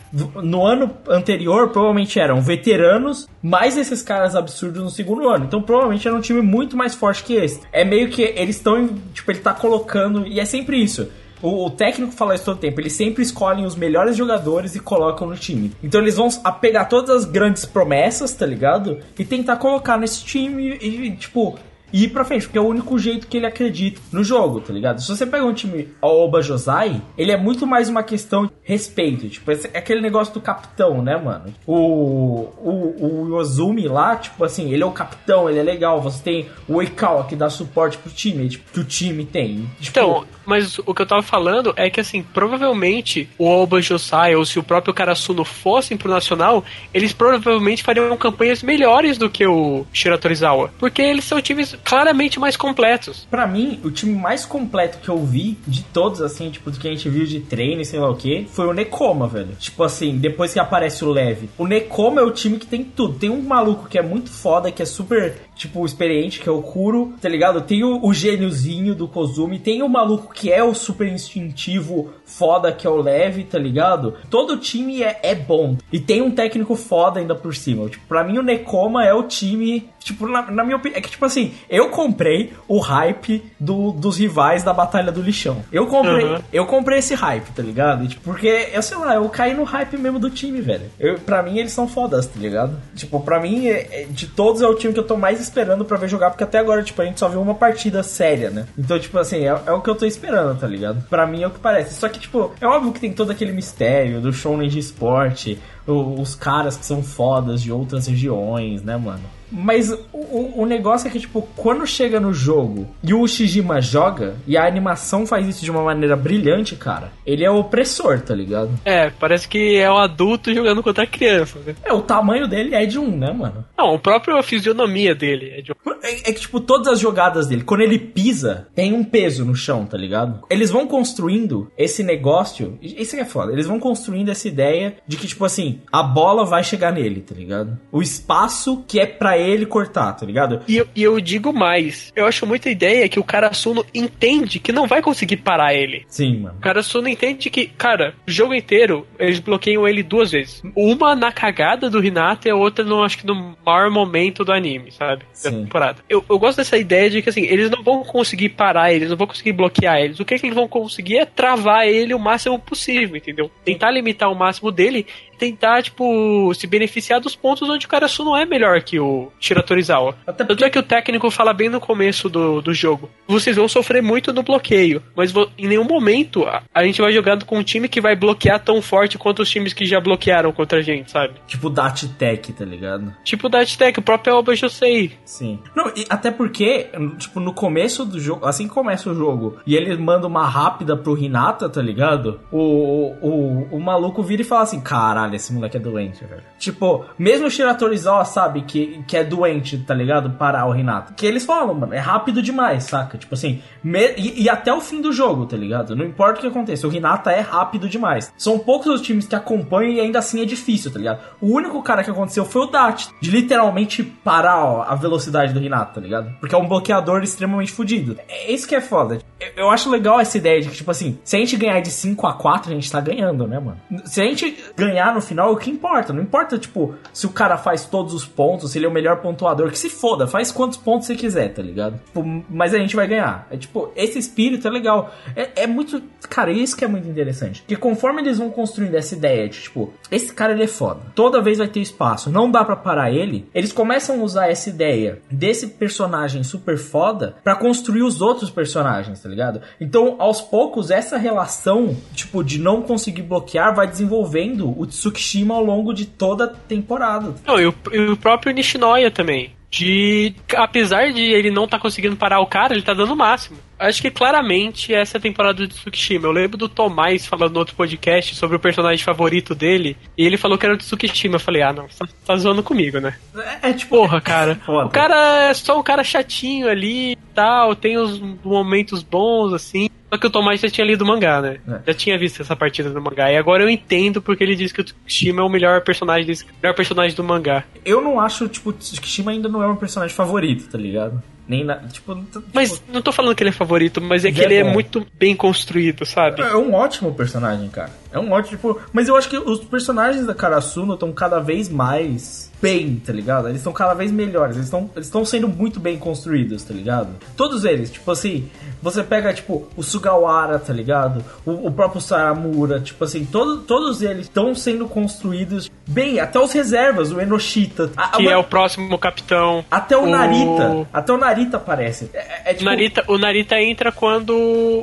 C: no ano anterior, provavelmente eram veteranos, mais esses caras absurdos no segundo ano. Então, provavelmente era um time muito mais forte que esse. É meio que eles estão. Tipo, ele tá colocando. E é sempre isso. O, o técnico fala isso todo tempo. Eles sempre escolhem os melhores jogadores e colocam no time. Então eles vão pegar todas as grandes promessas, tá ligado? E tentar colocar nesse time e, tipo, ir pra frente, porque é o único jeito que ele acredita no jogo, tá ligado? Se você pega um time Oba Josai, ele é muito mais uma questão de respeito. Tipo, é aquele negócio do capitão, né, mano? O, o, o Yozumi lá, tipo assim, ele é o capitão, ele é legal. Você tem o Oikawa que dá suporte pro time, tipo, que o time tem. Tipo,
B: Então, mas o que eu tava falando é que, assim, provavelmente o Oba Josai ou se o próprio Karasuno fossem pro Nacional, eles provavelmente fariam campanhas melhores do que o Shira Torizawa. Porque eles são times claramente mais completos.
C: Pra mim, o time mais completo que eu vi de todos, assim, tipo, do que a gente viu de treino e sei lá o que, foi o Nekoma, velho. Tipo assim, depois que aparece o Leve. O Nekoma é o time que tem tudo. Tem um maluco que é muito foda, que é super, tipo, experiente, que é o Kuro, tá ligado? Tem o, o gêniozinho do Kozumi. Tem o maluco que é o super instintivo foda, que é o Leve, tá ligado? Todo time é, é bom. E tem um técnico foda ainda por cima. Tipo, pra mim o Nekoma é o time. Tipo, na, na minha opinião. É que, tipo assim, eu comprei o hype do- dos rivais da Batalha do Lixão. Eu comprei.
B: Uhum.
C: Eu comprei esse hype, tá ligado? Tipo, porque, eu sei lá, eu caí no hype mesmo do time, velho. Eu, pra mim, eles são fodas, tá ligado? Tipo, pra mim, é- é- de todos é o time que eu tô mais esperando pra ver jogar, porque até agora, tipo, a gente só viu uma partida séria, né? Então, tipo assim, é, é o que eu tô esperando, tá ligado? Pra mim é o que parece. Só que, tipo, é óbvio que tem todo aquele mistério do shonen de esporte, os caras que são fodas de outras regiões, né, mano? Mas o, o, negócio é que, tipo, quando chega no jogo e o Shijima joga, e a animação faz isso de uma maneira brilhante, cara, ele é opressor, tá ligado?
B: É, parece que é um adulto jogando contra criança, né?
C: É, o tamanho dele é de um, né, mano?
B: Não, o próprio a fisionomia dele é de um.
C: É, é que, tipo, todas as jogadas dele, quando ele pisa, tem um peso no chão, tá ligado? Eles vão construindo esse negócio. Isso que é foda. Eles vão construindo essa ideia de que, tipo assim, a bola vai chegar nele, tá ligado? O espaço que é pra ele cortar, tá ligado?
B: E eu, e eu digo mais, eu acho muita ideia que o Karasuno entende que não vai conseguir parar ele.
C: Sim, mano.
B: O Karasuno entende que, cara, o jogo inteiro eles bloqueiam ele duas vezes. Uma na cagada do Hinata e a outra no, acho que no maior momento do anime, sabe? Da
C: Sim.
B: temporada. Eu, eu gosto dessa ideia de que, assim, eles não vão conseguir parar eles, não vão conseguir bloquear eles. O que, que eles vão conseguir é travar ele o máximo possível, entendeu? Tentar limitar o máximo dele tentar, tipo, se beneficiar dos pontos onde o Karasuno é melhor que o Shira Torizawa.
C: Até
B: Tanto é que o técnico fala bem no começo do, do jogo. Vocês vão sofrer muito no bloqueio, mas em nenhum momento a, a gente vai jogando com um time que vai bloquear tão forte quanto os times que já bloquearam contra a gente, sabe?
C: Tipo Dat Tech, tá ligado?
B: Tipo o Dattech, o próprio Alba Josei.
C: Sim. Não, e até porque, tipo, no começo do jogo, assim que começa o jogo, e ele manda uma rápida pro Hinata, tá ligado? O, o, o, o maluco vira e fala assim: caralho, esse moleque é doente, velho. Tipo, mesmo o Shira Torizawa sabe que, que é doente, tá ligado? Parar o Hinata. Que eles falam, mano, é rápido demais, saca? Tipo assim, me- e, e até o fim do jogo, tá ligado? Não importa o que aconteça, o Hinata é rápido demais. São poucos os times que acompanham e ainda assim é difícil, tá ligado? O único cara que aconteceu foi o Dat, de literalmente parar ó, a velocidade do Hinata, tá ligado? Porque é um bloqueador extremamente fodido. É isso que é foda. Eu, eu acho legal essa ideia de que, tipo assim, se a gente ganhar de 5 a 4 a gente tá ganhando, né, mano? Se a gente ganhar no final, é o que importa? Não importa, tipo, se o cara faz todos os pontos, se ele é o melhor pontuador, que se foda, faz quantos pontos você quiser, tá ligado? Tipo, mas a gente vai ganhar. É tipo, esse espírito é legal. É, é muito. Cara, isso que é muito interessante. Porque conforme eles vão construindo essa ideia de, tipo, esse cara ele é foda. Toda vez vai ter espaço. Não dá pra parar ele. Eles começam a usar essa ideia desse personagem super foda pra construir os outros personagens, tá ligado? Então, aos poucos, essa relação, tipo, de não conseguir bloquear vai desenvolvendo o Tsukishima ao longo de toda a temporada.
B: Não, e o, e o próprio Nishinoya também. De. Apesar de ele não tá conseguindo parar o cara, ele tá dando o máximo. Acho que claramente essa é a temporada do Tsukishima. Eu lembro do Tomás falando no outro podcast sobre o personagem favorito dele. E ele falou que era o Tsukishima. Eu falei, ah, não, tá, tá zoando comigo, né?
C: É, é tipo.
B: Porra, cara. <laughs> O cara é só um cara chatinho ali e tal, tem os momentos bons, assim. Só que o Tomás já tinha lido o mangá, né?
C: É.
B: Já tinha visto essa partida do mangá. E agora eu entendo porque ele disse que o Tsukishima é o melhor personagem desse, melhor personagem do mangá.
C: Eu não acho, tipo, o Tsukishima ainda não é um personagem favorito, tá ligado? Nem na. Tipo. tipo,
B: Mas não tô falando que ele é favorito, mas é que
C: Ele é
B: ele é
C: bom.
B: muito bem construído, sabe?
C: É um ótimo personagem, cara. É um ótimo, tipo. Mas eu acho que os personagens da Karasuno estão cada vez mais bem, tá ligado? Eles estão cada vez melhores. Eles estão eles sendo muito bem construídos, tá ligado? Todos eles, tipo assim, você pega, tipo, o Sugawara, tá ligado? O, o próprio Saramura, tipo assim, todo, todos eles estão sendo construídos bem. Até os reservas, o Enoshita. A-
B: Que é o próximo capitão.
C: Até o
B: o-
C: Narita. Até o Narita aparece. É, é- é
B: O
C: tipo.
B: Narita, o Narita entra quando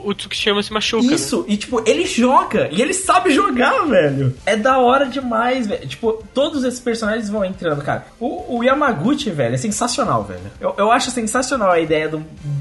B: o Tsukishima se machuca. né?
C: Isso, e tipo, ele joga, e ele sabe jogar, velho. É da hora demais, velho. Tipo, todos esses personagens vão entrando, cara. O, o Yamaguchi, velho, é sensacional, velho. Eu, eu acho sensacional a ideia do,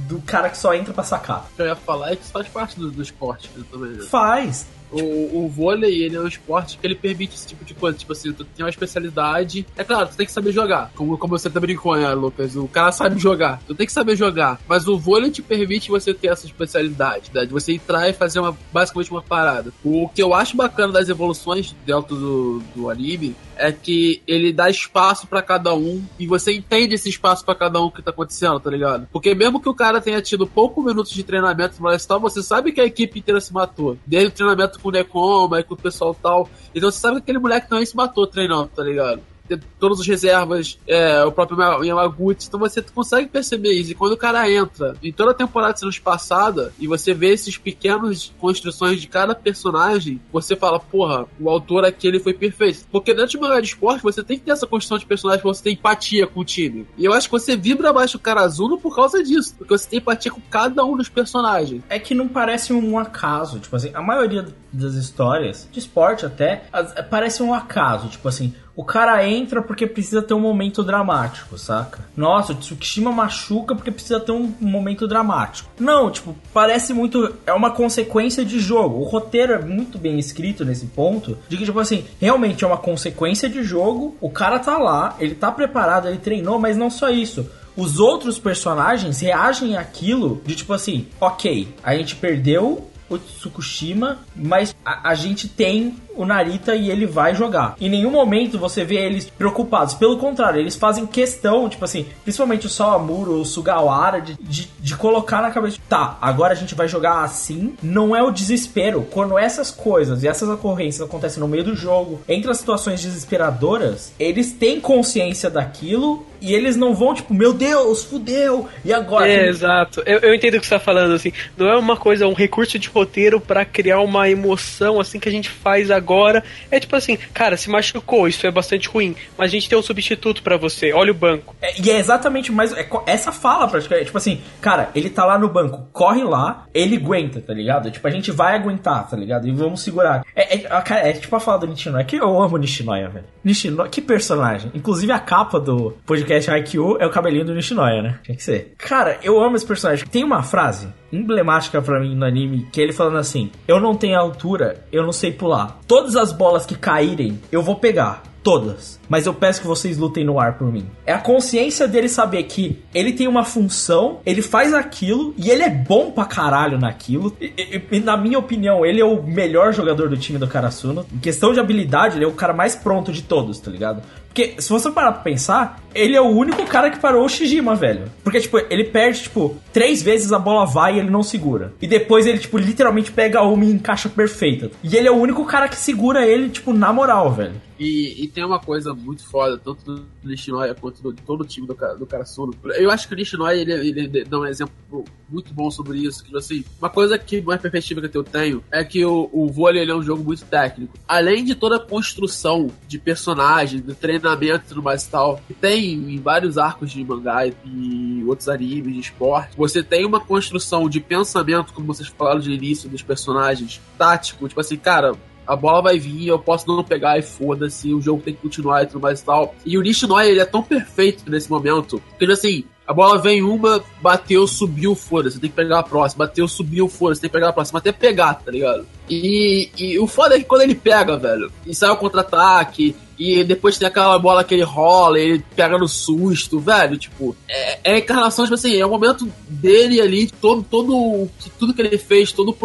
C: do cara que só entra pra sacar.
E: Eu ia falar é que faz parte do, do esporte também. né?
C: Faz.
E: O, o vôlei, ele é um esporte que ele permite esse tipo de coisa. Tipo assim, tu tem uma especialidade. É claro, tu tem que saber jogar. Como, como você também brincou, né, Lucas? O cara sabe jogar. Tu tem que saber jogar. Mas o vôlei te permite você ter essa especialidade, né? De você entrar e fazer uma, basicamente uma parada. O que eu acho bacana das evoluções dentro do, do anime é que ele dá espaço pra cada um e você entende esse espaço pra cada um que tá acontecendo, tá ligado? Porque mesmo que o cara tenha tido pouco minutos de treinamento no Molestal, você sabe que a equipe inteira se matou. Desde o treinamento com o Necoma e com o pessoal tal. Então você sabe que aquele moleque também se matou treinando, tá ligado? Tem Todos os reservas, é, o próprio Ma- Yamaguchi, então você consegue perceber isso. E quando o cara entra em toda a temporada sendo passada e você vê esses pequenos construções de cada personagem, você fala, porra, o autor aqui ele foi perfeito. Porque dentro de mangá de esporte, você tem que ter essa construção de personagem pra você ter empatia com o time. E eu acho que você vibra mais o Karazuno por causa disso. Porque você tem empatia com cada um dos personagens.
C: É que não parece um acaso. Tipo assim, a maioria das histórias, de esporte até, as- parece um acaso. Tipo assim, o cara entra porque precisa ter um momento dramático, saca? Nossa, o Tsukishima machuca porque precisa ter um momento dramático. Não, tipo, parece muito. É uma consequência de jogo. O roteiro é muito bem escrito nesse ponto. De que, tipo assim, realmente é uma consequência de jogo. O cara tá lá, ele tá preparado, ele treinou, mas não só isso os outros personagens reagem àquilo de tipo assim, ok, a gente perdeu Tsukushima, mas a, a, gente tem o Narita e ele vai jogar. Em nenhum momento você vê eles preocupados. Pelo contrário, eles fazem questão, tipo assim, principalmente o Sawamuro, o Sugawara, de, de, de colocar na cabeça, tá, agora a gente vai jogar assim. Não é o desespero. Quando essas coisas e essas ocorrências acontecem no meio do jogo, entre as situações desesperadoras, eles têm consciência daquilo e eles não vão, tipo, meu Deus, fudeu, e agora?
B: É, exato. Eu, eu entendo o que você tá falando, assim. Não é uma coisa, um recurso de roteiro para criar uma emoção, assim, que a gente faz agora. É tipo assim, cara, se machucou, isso é bastante ruim, mas a gente tem um substituto para você, olha o banco.
C: É, e é exatamente mais. É, essa fala, praticamente. Tipo assim, cara, ele tá lá no banco, corre lá, ele aguenta, tá ligado? Tipo, a gente vai aguentar, tá ligado? E vamos segurar. É, é, é, é tipo a fala do Nishinoya, que eu amo Nishinoya, velho. Nishinoya, que personagem. Inclusive a capa do podcast podcast Haikyuu é o cabelinho do Nishinoya, né? Tinha que ser. Cara, eu amo esse personagem. Tem uma frase emblemática para mim no anime que é ele falando assim: Eu não tenho altura, eu não sei pular. Todas as bolas que caírem, eu vou pegar. Todas. Mas eu peço que vocês lutem no ar por mim. É a consciência dele saber que ele tem uma função, ele faz aquilo e ele é bom pra caralho naquilo. E, e, e na minha opinião, ele é o melhor jogador do time do Karasuno. Em questão de habilidade, ele é o cara mais pronto de todos, tá ligado? Porque se você parar pra pensar, ele é o único cara que parou o Shijima, velho. Porque, tipo, ele perde, tipo, três vezes a bola vai e ele não segura. E depois ele, tipo, literalmente pega uma e encaixa perfeita. E ele é o único cara que segura ele, tipo, na moral, velho.
E: E, e tem uma coisa muito foda, tanto do Nishinoya quanto do, de todo o time do, do Karasuno. Eu acho que o Nishinoya, ele, ele dá um exemplo muito bom sobre isso. Que, assim, uma coisa que, mais perspectiva que eu tenho, é que o, o vôlei é um jogo muito técnico. Além de toda a construção de personagem, de treinamento e tudo mais e tal, que tem em vários arcos de mangá e outros animes de esporte, você tem uma construção de pensamento, como vocês falaram de início, dos personagens, tático, tipo assim, cara, a bola vai vir, eu posso não pegar e foda-se, o jogo tem que continuar e tudo mais e tal. E o Nishinoya, ele é tão perfeito nesse momento, que assim, a bola vem uma, bateu, subiu, foda, você tem que pegar a próxima. Bateu, subiu, foda, você tem que pegar a próxima. Até pegar, tá ligado? E, e o foda é que quando ele pega, velho, e sai o contra-ataque, e depois tem aquela bola que ele rola, ele pega no susto, velho. Tipo, é, é encarnação, tipo assim, é o momento dele ali, todo, todo, tudo que ele fez, todo,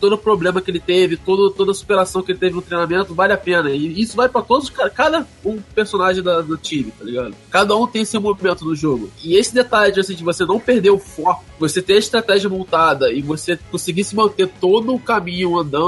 E: todo problema que ele teve, todo, toda a superação que ele teve no treinamento, vale a pena. E isso vai para todos, cada um personagem da, do time, tá ligado? Cada um tem seu momento no jogo. E esse detalhe assim, de você não perder o foco, você ter a estratégia montada e você conseguir se manter todo o caminho andando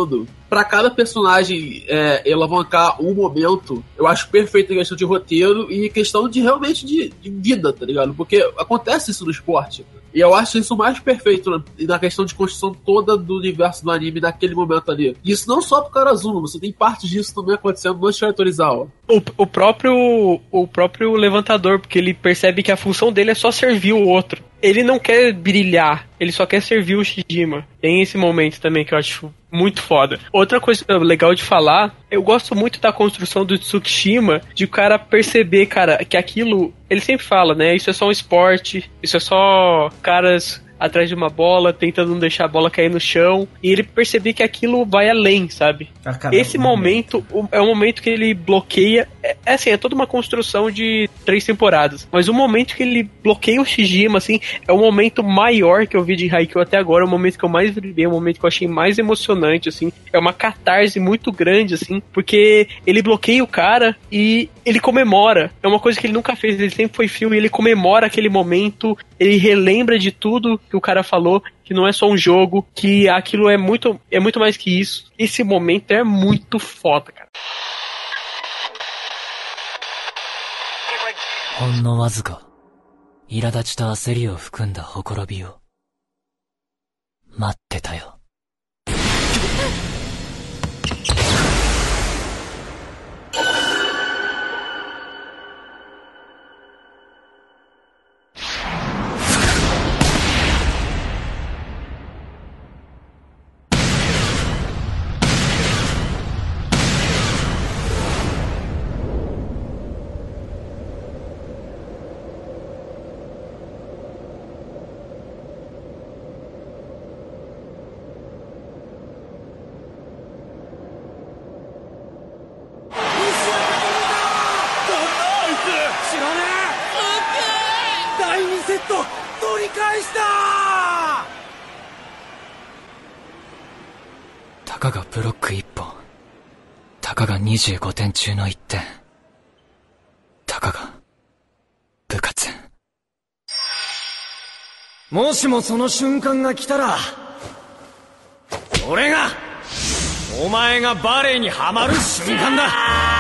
E: para cada personagem é, alavancar um momento, eu acho perfeito em questão de roteiro e questão de realmente de, de vida, tá ligado? Porque acontece isso no esporte. E eu acho isso mais perfeito na, questão de construção toda do universo do anime naquele momento ali. Isso não só pro Karazuno, você tem partes disso também acontecendo no Shiratorizawa.
B: O, o próprio o próprio levantador, porque ele percebe que a função dele é só servir o outro. Ele não quer brilhar, ele só quer servir o Shijima. Tem esse momento também que eu acho muito foda. Outra coisa legal de falar, eu gosto muito da construção do Tsukishima, de o cara perceber, cara, que aquilo. Ele sempre fala, né? Isso é só um esporte, isso é só caras atrás de uma bola, tentando não deixar a bola cair no chão, e ele perceber que aquilo vai além, sabe? Ah, Esse momento é o momento que ele bloqueia. É, é, assim, é toda uma construção de três temporadas. Mas o momento que ele bloqueia o Shijima, assim, é o momento maior que eu vi de Haikyuu até agora, é o momento que eu mais vivi, é o momento que eu achei mais emocionante, assim. É uma catarse muito grande, assim, porque ele bloqueia o cara e ele comemora. É uma coisa que ele nunca fez, ele sempre foi filme, ele comemora aquele momento, ele relembra de tudo que o cara falou, que não é só um jogo, que aquilo é muito, é muito mais que isso. Esse momento é muito foda, cara. ほんのわずか、苛立ちと焦りを含んだほころびを、待ってたよ。
F: 25点中の1点。たかが、部活。もしもその瞬間が来たら、俺が、お前がバレエにはまる瞬間だ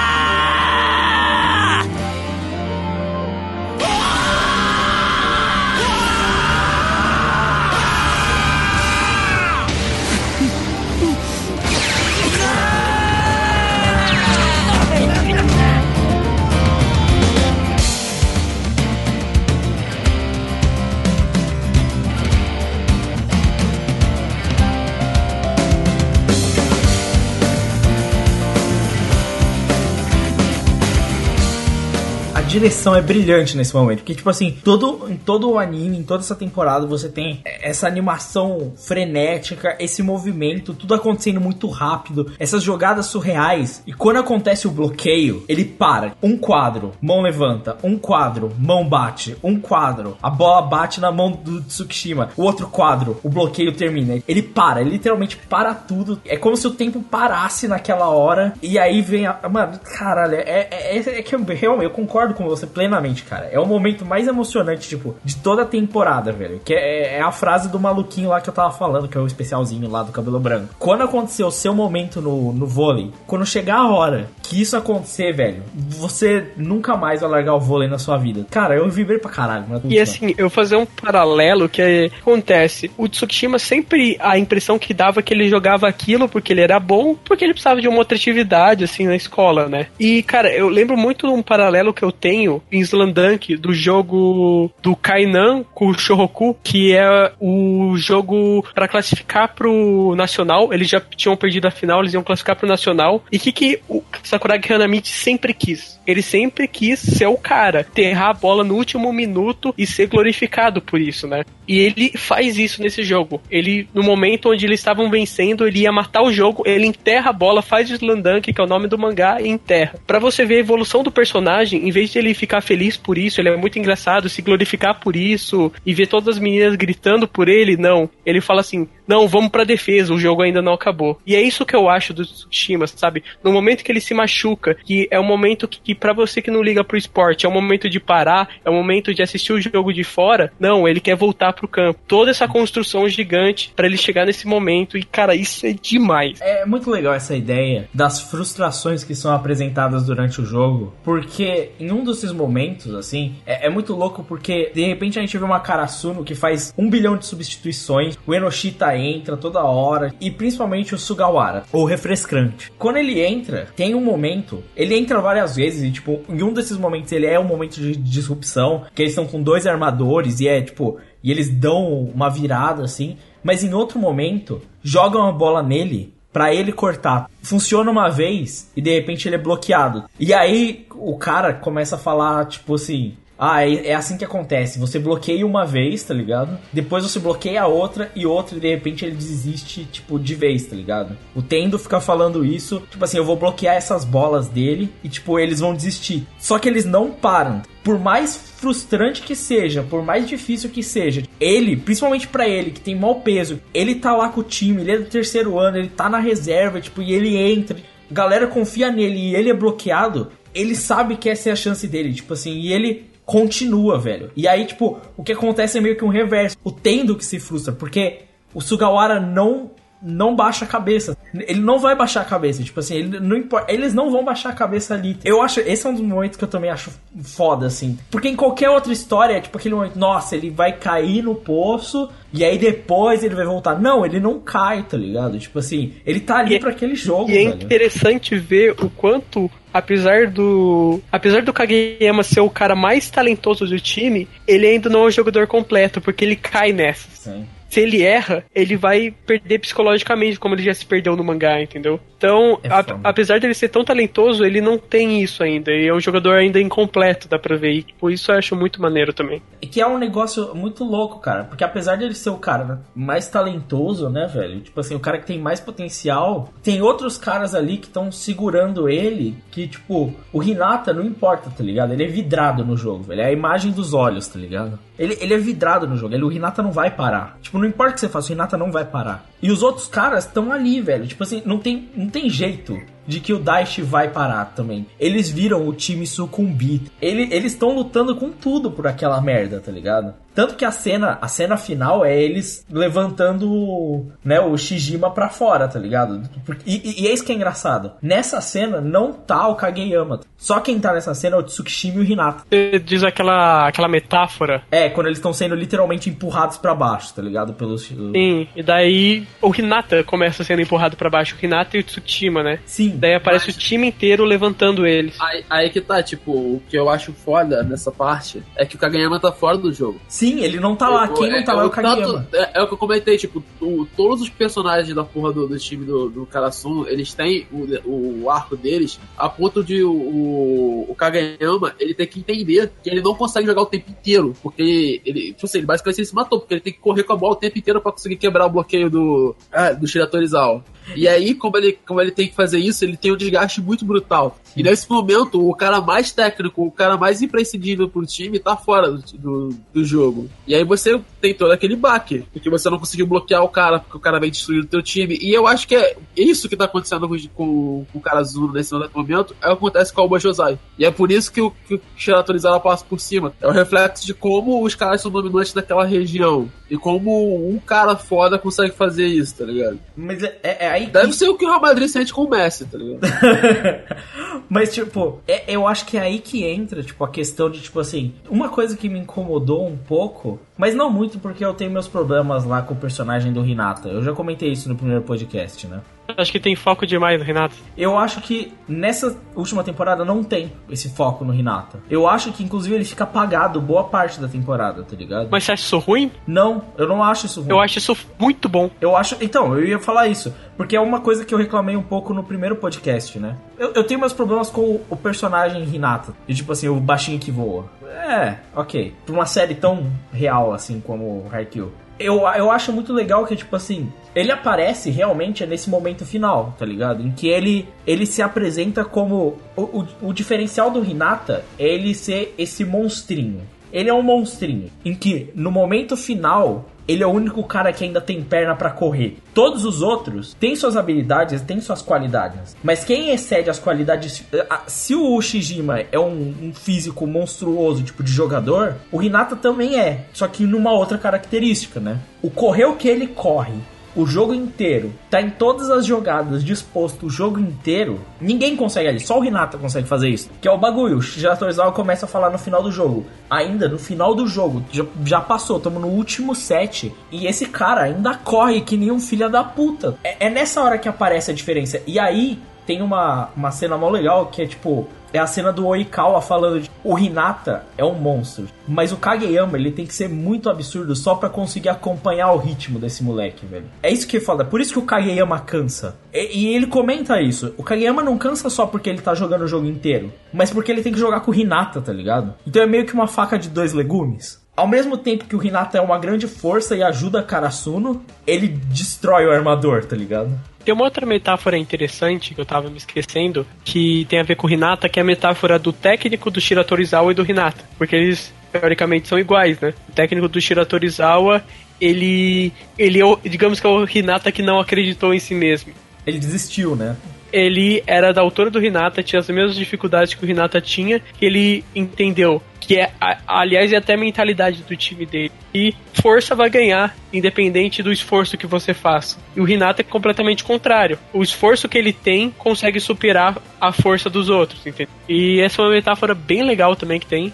C: direção é brilhante nesse momento. Porque, tipo assim, todo, em todo o anime, em toda essa temporada, você tem essa animação frenética, esse movimento, tudo acontecendo muito rápido, essas jogadas surreais. E quando acontece o bloqueio, ele para. Um quadro, mão levanta. Um quadro, mão bate. Um quadro, a bola bate na mão do Tsukishima. O outro quadro, o bloqueio termina. Ele para, ele literalmente para tudo. É como se o tempo parasse naquela hora. E aí vem a. Mano, caralho, é, é, é, é que eu, realmente eu concordo com você plenamente, cara. É o momento mais emocionante, tipo, de toda a temporada, velho. Que é, é a frase do maluquinho lá que eu tava falando, que é o especialzinho lá do cabelo branco. Quando acontecer o seu momento no, no vôlei, quando chegar a hora que isso acontecer, velho, você nunca mais vai largar o vôlei na sua vida. Cara, eu vibrei pra caralho. Mano.
B: E assim, eu fazer um paralelo que acontece. O Tsukishima sempre a impressão que dava é que ele jogava aquilo porque ele era bom, porque ele precisava de uma outra atividade, assim, na escola, né? E, cara, eu lembro muito de um paralelo que eu tenho em Slandunk do jogo do Kainan com o Shoroku, que é o jogo para classificar pro Nacional. Eles já tinham perdido a final, eles iam classificar pro Nacional. E o que, que o Sakuragi Hanamichi sempre quis? Ele sempre quis ser o cara, enterrar a bola no último minuto e ser glorificado por isso, né? E ele faz isso nesse jogo. Ele, no momento onde eles estavam vencendo, ele ia matar o jogo, ele enterra a bola, faz o Slandunk, que é o nome do mangá, e enterra. Para você ver a evolução do personagem, em vez de ele ficar feliz por isso, ele é muito engraçado, se glorificar por isso e ver todas as meninas gritando por ele, não. Ele fala assim: não, vamos pra defesa, o jogo ainda não acabou. E é isso que eu acho do Tsushima, sabe? No momento que ele se machuca, que é um momento que, que para você que não liga pro esporte, é um momento de parar, é um momento de assistir o jogo de fora, não, ele quer voltar pro campo. Toda essa construção gigante para ele chegar nesse momento e, cara, isso é demais.
C: É muito legal essa ideia das frustrações que são apresentadas durante o jogo, porque em um desses momentos, assim, é, é muito louco porque de repente a gente vê uma Karasuno que faz um bilhão de substituições, o Enoshita entra toda hora, e principalmente o Sugawara, o refrescante. Quando ele entra, tem um momento, ele entra várias vezes, e tipo, em um desses momentos ele é um momento de disrupção, que eles estão com dois armadores, e é tipo, e eles dão uma virada assim, mas em outro momento, jogam a bola nele para ele cortar. Funciona uma vez e de repente ele é bloqueado. E aí o cara começa a falar, tipo assim. Ah, é, é assim que acontece. Você bloqueia uma vez, tá ligado? Depois você bloqueia a outra e outra e de repente ele desiste, tipo, de vez, tá ligado? O Tendo fica falando isso, tipo assim, eu vou bloquear essas bolas dele e, tipo, eles vão desistir. Só que eles não param. Por mais frustrante que seja, por mais difícil que seja, ele, principalmente para ele, que tem mau peso, ele tá lá com o time, ele é do terceiro ano, ele tá na reserva, tipo, e ele entra. A galera confia nele e ele é bloqueado. Ele sabe que essa é a chance dele, tipo assim, e ele continua, velho. E aí, tipo, o que acontece é meio que um reverso. O Tendo que se frustra, porque o Sugawara não não baixa a cabeça. Ele não vai baixar a cabeça. Tipo assim, ele não importa. Eles não vão baixar a cabeça ali. Eu acho. Esse é um dos momentos que eu também acho foda, assim. Porque em qualquer outra história, é tipo aquele momento, nossa, ele vai cair no poço e aí depois ele vai voltar. Não, ele não cai, tá ligado? Tipo assim, ele tá ali
B: E-
C: pra aquele jogo,
B: E é
C: velho.
B: interessante ver o quanto, apesar do. Apesar do Kageyama ser o cara mais talentoso do time, ele ainda não é um jogador completo, porque ele cai nessa.
C: Sim.
B: Se ele erra, ele vai perder psicologicamente, como ele já se perdeu no mangá, entendeu? Então,
C: É
B: a- apesar dele ser tão talentoso, ele não tem isso ainda. E é um jogador ainda incompleto, dá pra ver. E por isso eu acho muito maneiro também.
C: E que é um negócio muito louco, cara. Porque apesar dele ser o cara mais talentoso, né, velho? Tipo assim, o cara que tem mais potencial, tem outros caras ali que estão segurando ele. Que, tipo, o Hinata não importa, tá ligado? Ele é vidrado no jogo, velho. É a imagem dos olhos, tá ligado? Ele, ele é vidrado no jogo. Ele, o Hinata não vai parar. Tipo, não importa o que você faça, o Hinata não vai parar. E os outros caras estão ali, velho. Tipo assim, não tem, não tem jeito de que o Daishi vai parar também. Eles viram o time sucumbir. Ele, eles estão lutando com tudo por aquela merda, tá ligado? Tanto que a cena, a cena final é eles levantando, né, o Shijima pra fora, tá ligado? E, e, e é isso que é engraçado. Nessa cena não tá o Kageyama. Só quem tá nessa cena é o Tsukishima e o Hinata.
B: Você diz aquela, aquela metáfora.
C: É, quando eles estão sendo literalmente empurrados pra baixo, tá ligado? Pelos.
B: Sim, e daí o Hinata começa sendo empurrado pra baixo. O Hinata e o Tsukishima, né?
C: Sim.
B: Daí aparece o time inteiro levantando eles.
E: Aí, aí que tá, tipo, o que eu acho foda nessa parte é que o Kageyama tá fora do jogo.
C: Sim, ele não tá lá.
E: Tipo,
C: Quem não tá lá é o
E: tanto-
C: Kageyama.
E: é, é o que eu comentei, tipo, o- todos os personagens da porra do, do time do, do Karasuno, eles têm o, o arco deles a ponto de o, o, o Kageyama, ele tem que entender que ele não consegue jogar o tempo inteiro, porque ele, tipo assim, ele basicamente ele se matou, porque ele tem que correr com a bola o tempo inteiro pra conseguir quebrar o bloqueio do, ah, do Shira Torizawa. E aí, como ele, como ele tem que fazer isso, ele tem um desgaste muito brutal. E nesse momento, o cara mais técnico, o cara mais imprescindível pro time tá fora do, do, do jogo. E aí você tem todo aquele baque, porque você não conseguiu bloquear o cara, porque o cara vem destruir o teu time. E eu acho que é isso que tá acontecendo com, com, com o Karazuno nesse momento, é o que acontece com o Bajozai. E é por isso que o, que o passa por cima. É o reflexo de como os caras são dominantes naquela região. E como um cara foda consegue fazer isso, tá ligado?
C: Mas é, é- aí que...
E: Deve ser o que o Real Madrid sente com o Messi, tá ligado? <laughs>
C: Mas, tipo, é- eu acho que é aí que entra, tipo, a questão de, tipo assim, uma coisa que me incomodou um pouco, mas não muito porque eu tenho meus problemas lá com o personagem do Hinata. Eu já comentei isso no primeiro podcast, né?
B: Acho que tem foco demais no Renato.
C: Eu acho que nessa última temporada não tem esse foco no Hinata. Eu acho que, inclusive, ele fica apagado boa parte da temporada, tá ligado?
B: Mas você acha isso ruim?
C: Não, eu não acho isso ruim.
B: Eu acho isso muito bom.
C: Eu acho. Então, eu ia falar isso. Porque é uma coisa que eu reclamei um pouco no primeiro podcast, né? Eu, eu tenho meus problemas com o, personagem Hinata. E tipo assim, o baixinho que voa. É, ok. Pra uma série tão real assim como Haikyuu. Eu, eu acho muito legal que, tipo assim, ele aparece realmente nesse momento final, tá ligado? Em que ele, ele se apresenta como. O, o, o diferencial do Hinata é ele ser esse monstrinho. Ele é um monstrinho. Em que, no momento final, ele é o único cara que ainda tem perna pra correr. Todos os outros têm suas habilidades, têm suas qualidades. Mas quem excede as qualidades. Se o Shijima é um, um físico monstruoso, tipo de jogador, o Hinata também é. Só que numa outra característica, né? O correr o que ele corre. O jogo inteiro, tá em todas as jogadas, disposto o jogo inteiro. Ninguém consegue ali, só o Hinata consegue fazer isso. Que é o bagulho. O Shiratorizawa começa a falar no final do jogo. Ainda no final do jogo, já, já passou, estamos no último set. E esse cara ainda corre que nem um filho da puta. É, é nessa hora que aparece a diferença. E aí tem uma, uma cena mó legal que é tipo. É a cena do Oikawa falando de o Hinata é um monstro, mas o Kageyama ele tem que ser muito absurdo só pra conseguir acompanhar o ritmo desse moleque, velho. É isso que é foda, por isso que o Kageyama cansa. E, e ele comenta isso. O Kageyama não cansa só porque ele tá jogando o jogo inteiro, mas porque ele tem que jogar com o Hinata, tá ligado? Então é meio que uma faca de dois legumes. Ao mesmo tempo que o Hinata é uma grande força e ajuda Karasuno, ele destrói o armador, tá ligado?
B: Tem uma outra metáfora interessante que eu tava me esquecendo, que tem a ver com o Hinata, que é a metáfora do técnico do Shira Torizawa e do Hinata. Porque eles, teoricamente, são iguais, né? O técnico do Shira Torizawa, ele, ele é, o- digamos que é o Hinata que não acreditou em si mesmo.
C: Ele desistiu, né?
B: Ele era da altura do Hinata, tinha as mesmas dificuldades que o Hinata tinha, que ele entendeu que é, aliás, é até a mentalidade do time dele. E força vai ganhar, independente do esforço que você faça. E o Hinata é completamente contrário. O esforço que ele tem consegue superar a força dos outros, entendeu? E essa é uma metáfora bem legal também que tem.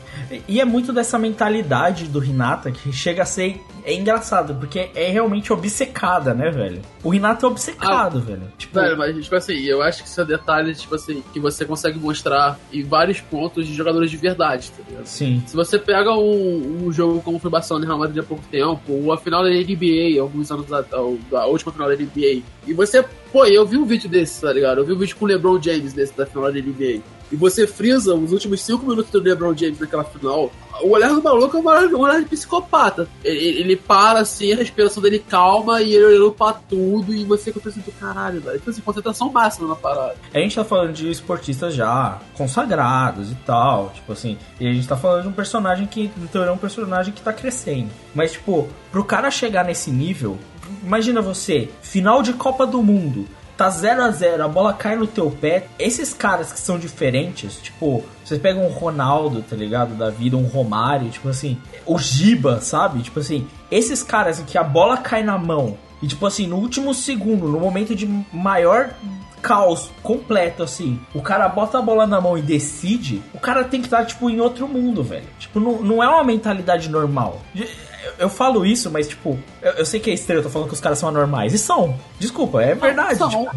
C: E é muito dessa mentalidade do Hinata que chega a ser. É engraçado, porque é realmente obcecada, né, velho? O Hinata é obcecado, velho. Tipo,
E: Velho, mas, tipo assim, eu acho que isso é detalhe, tipo assim, que você consegue mostrar em vários pontos de jogadores de verdade, tá ligado?
C: Sim.
E: Se você pega um, um jogo como foi Barcelona e Real Madrid há pouco tempo, ou a final da NBA, alguns anos a, a última final da NBA, e você Pô, eu vi um vídeo desse, tá ligado? Eu vi um vídeo com o LeBron James desse da final da NBA. E você frisa os últimos 5 minutos do LeBron James naquela final. O olhar do maluco é um olhar de psicopata. Ele, ele para assim, a respiração dele calma e ele olhando pra tudo. E você fica pensando, caralho, velho. Então, assim, concentração máxima na parada.
C: A gente tá falando de esportistas já consagrados e tal, tipo assim. E a gente tá falando de um personagem que, então, é um personagem que tá crescendo. Mas, tipo, pro cara chegar nesse nível, imagina você, final de Copa do Mundo tá 0 a 0 a bola cai no teu pé. Esses caras que são diferentes, tipo, você pega um Ronaldo, tá ligado? Da vida, um Romário, tipo assim, o Giba, sabe? Tipo assim, esses caras que a bola cai na mão e, tipo assim, no último segundo, no momento de maior caos completo, assim, o cara bota a bola na mão e decide, o cara tem que estar, tipo, em outro mundo, velho. Tipo, não, não é uma mentalidade normal. Eu falo isso, mas, tipo, eu, eu sei que é estranho, eu tô falando que os caras são anormais. E são. Desculpa, é verdade. Não, tipo...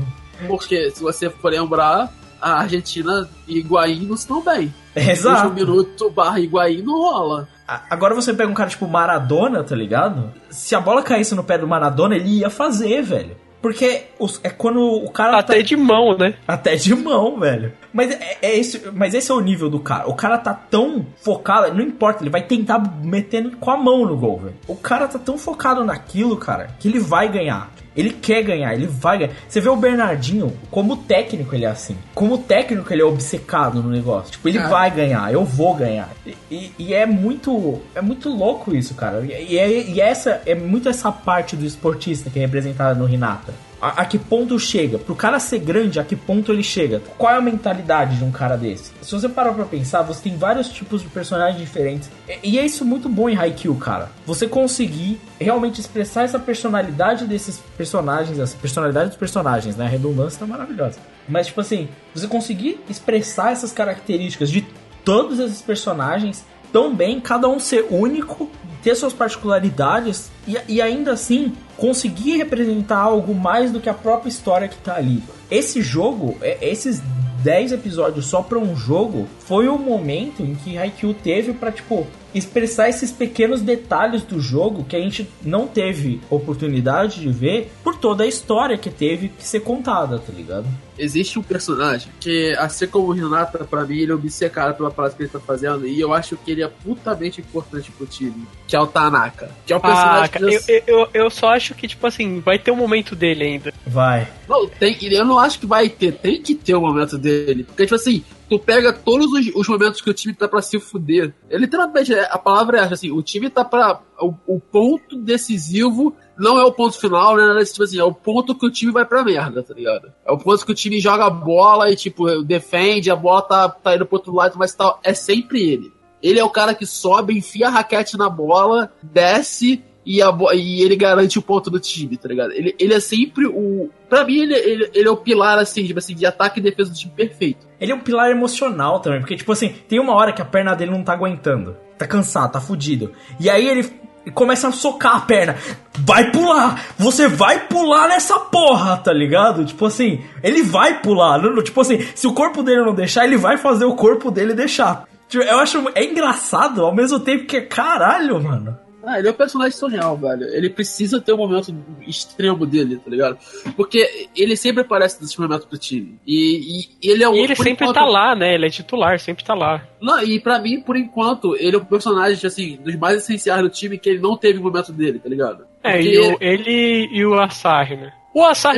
E: Porque se você for lembrar, a Argentina e Higuaín não estão bem. <laughs>
C: Exato.
E: Um minuto barra Higuaín não rola.
C: Agora você pega um cara tipo Maradona, tá ligado? Se a bola caísse no pé do Maradona, ele ia fazer, velho. Porque é quando o cara.
B: Até tá... de mão, né?
C: Até de mão, velho. Mas é, é, esse, mas esse é o nível do cara. O cara tá tão focado, não importa, ele vai tentar metendo com a mão no gol, velho. O cara tá tão focado naquilo, cara, que ele vai ganhar. Ele quer ganhar, ele vai ganhar. Você vê o Bernardinho, como técnico ele é assim. Como técnico ele é obcecado no negócio. Tipo, ele ah. vai ganhar, eu vou ganhar. E, e, e, é muito é muito louco isso, cara. E, é, e essa é muito essa parte do esportista que é representada no Renata a, a, que ponto chega? Pro cara ser grande, a que ponto ele chega? Qual é a mentalidade de um cara desse? Se você parar pra pensar, você tem vários tipos de personagens diferentes. E, e é isso muito bom em Haikyuu, cara. Você conseguir realmente expressar essa personalidade desses personagens, essa personalidade dos personagens, né? A redundância tá maravilhosa. Mas, tipo assim, você conseguir expressar essas características de todos esses personagens tão bem, cada um ser único, ter suas particularidades e, e ainda assim conseguir representar algo mais do que a própria história que tá ali. Esse jogo, é, esses 10 episódios só para um jogo, foi o momento em que Haikyuu teve para tipo expressar esses pequenos detalhes do jogo que a gente não teve oportunidade de ver por toda a história que teve que ser contada, tá ligado?
E: Existe um personagem que, assim como o Renata, pra mim, ele é obcecado pela frase que ele tá fazendo, e eu acho que ele é putamente importante pro time, que é o Tanaka. Que é o
B: ah, personagem ah, que... eu, eu, eu só acho que, tipo assim, vai ter um momento dele ainda.
C: Vai.
E: Não, tem, eu não acho que vai ter, tem que ter um momento dele. Porque, tipo assim, tu pega todos os, os, momentos que o time tá pra se fuder. É, literalmente, a palavra é assim, o time tá pra. O, o, ponto decisivo não é o ponto final, né? Tipo assim, é o ponto que o time vai pra merda, tá ligado? É o ponto que o time joga a bola e, tipo, defende, a bola tá, tá indo pro outro lado, mas tá, é sempre ele. Ele é o cara que sobe, enfia a raquete na bola, desce e, a, e ele garante o ponto do time, tá ligado? Ele, ele é sempre o. Pra mim, ele, ele, ele é o pilar, assim, tipo assim, de ataque e defesa do time perfeito.
C: Ele é um pilar emocional também, porque, tipo assim, tem uma hora que a perna dele não tá aguentando. Tá cansado, tá fudido. E aí ele começa a socar a perna. Vai pular! Você vai pular nessa porra, tá ligado? Tipo assim, ele vai pular. Tipo assim, se o corpo dele não deixar, ele vai fazer o corpo dele deixar. Tipo, eu acho. É engraçado ao mesmo tempo que é caralho, mano.
E: Ah, ele é um personagem surreal, velho. Ele precisa ter um momento extremo dele, tá ligado? Porque ele sempre aparece nesse momento do time. E, e ele é o.
B: E ele sempre enquanto... tá lá, né? Ele é titular, sempre tá lá.
E: Não, e pra mim, por enquanto, ele é um personagem, assim, dos mais essenciais do time que ele não teve o momento dele, tá ligado?
B: É, Porque... É, e o, ele e o Assar, né? O Assar,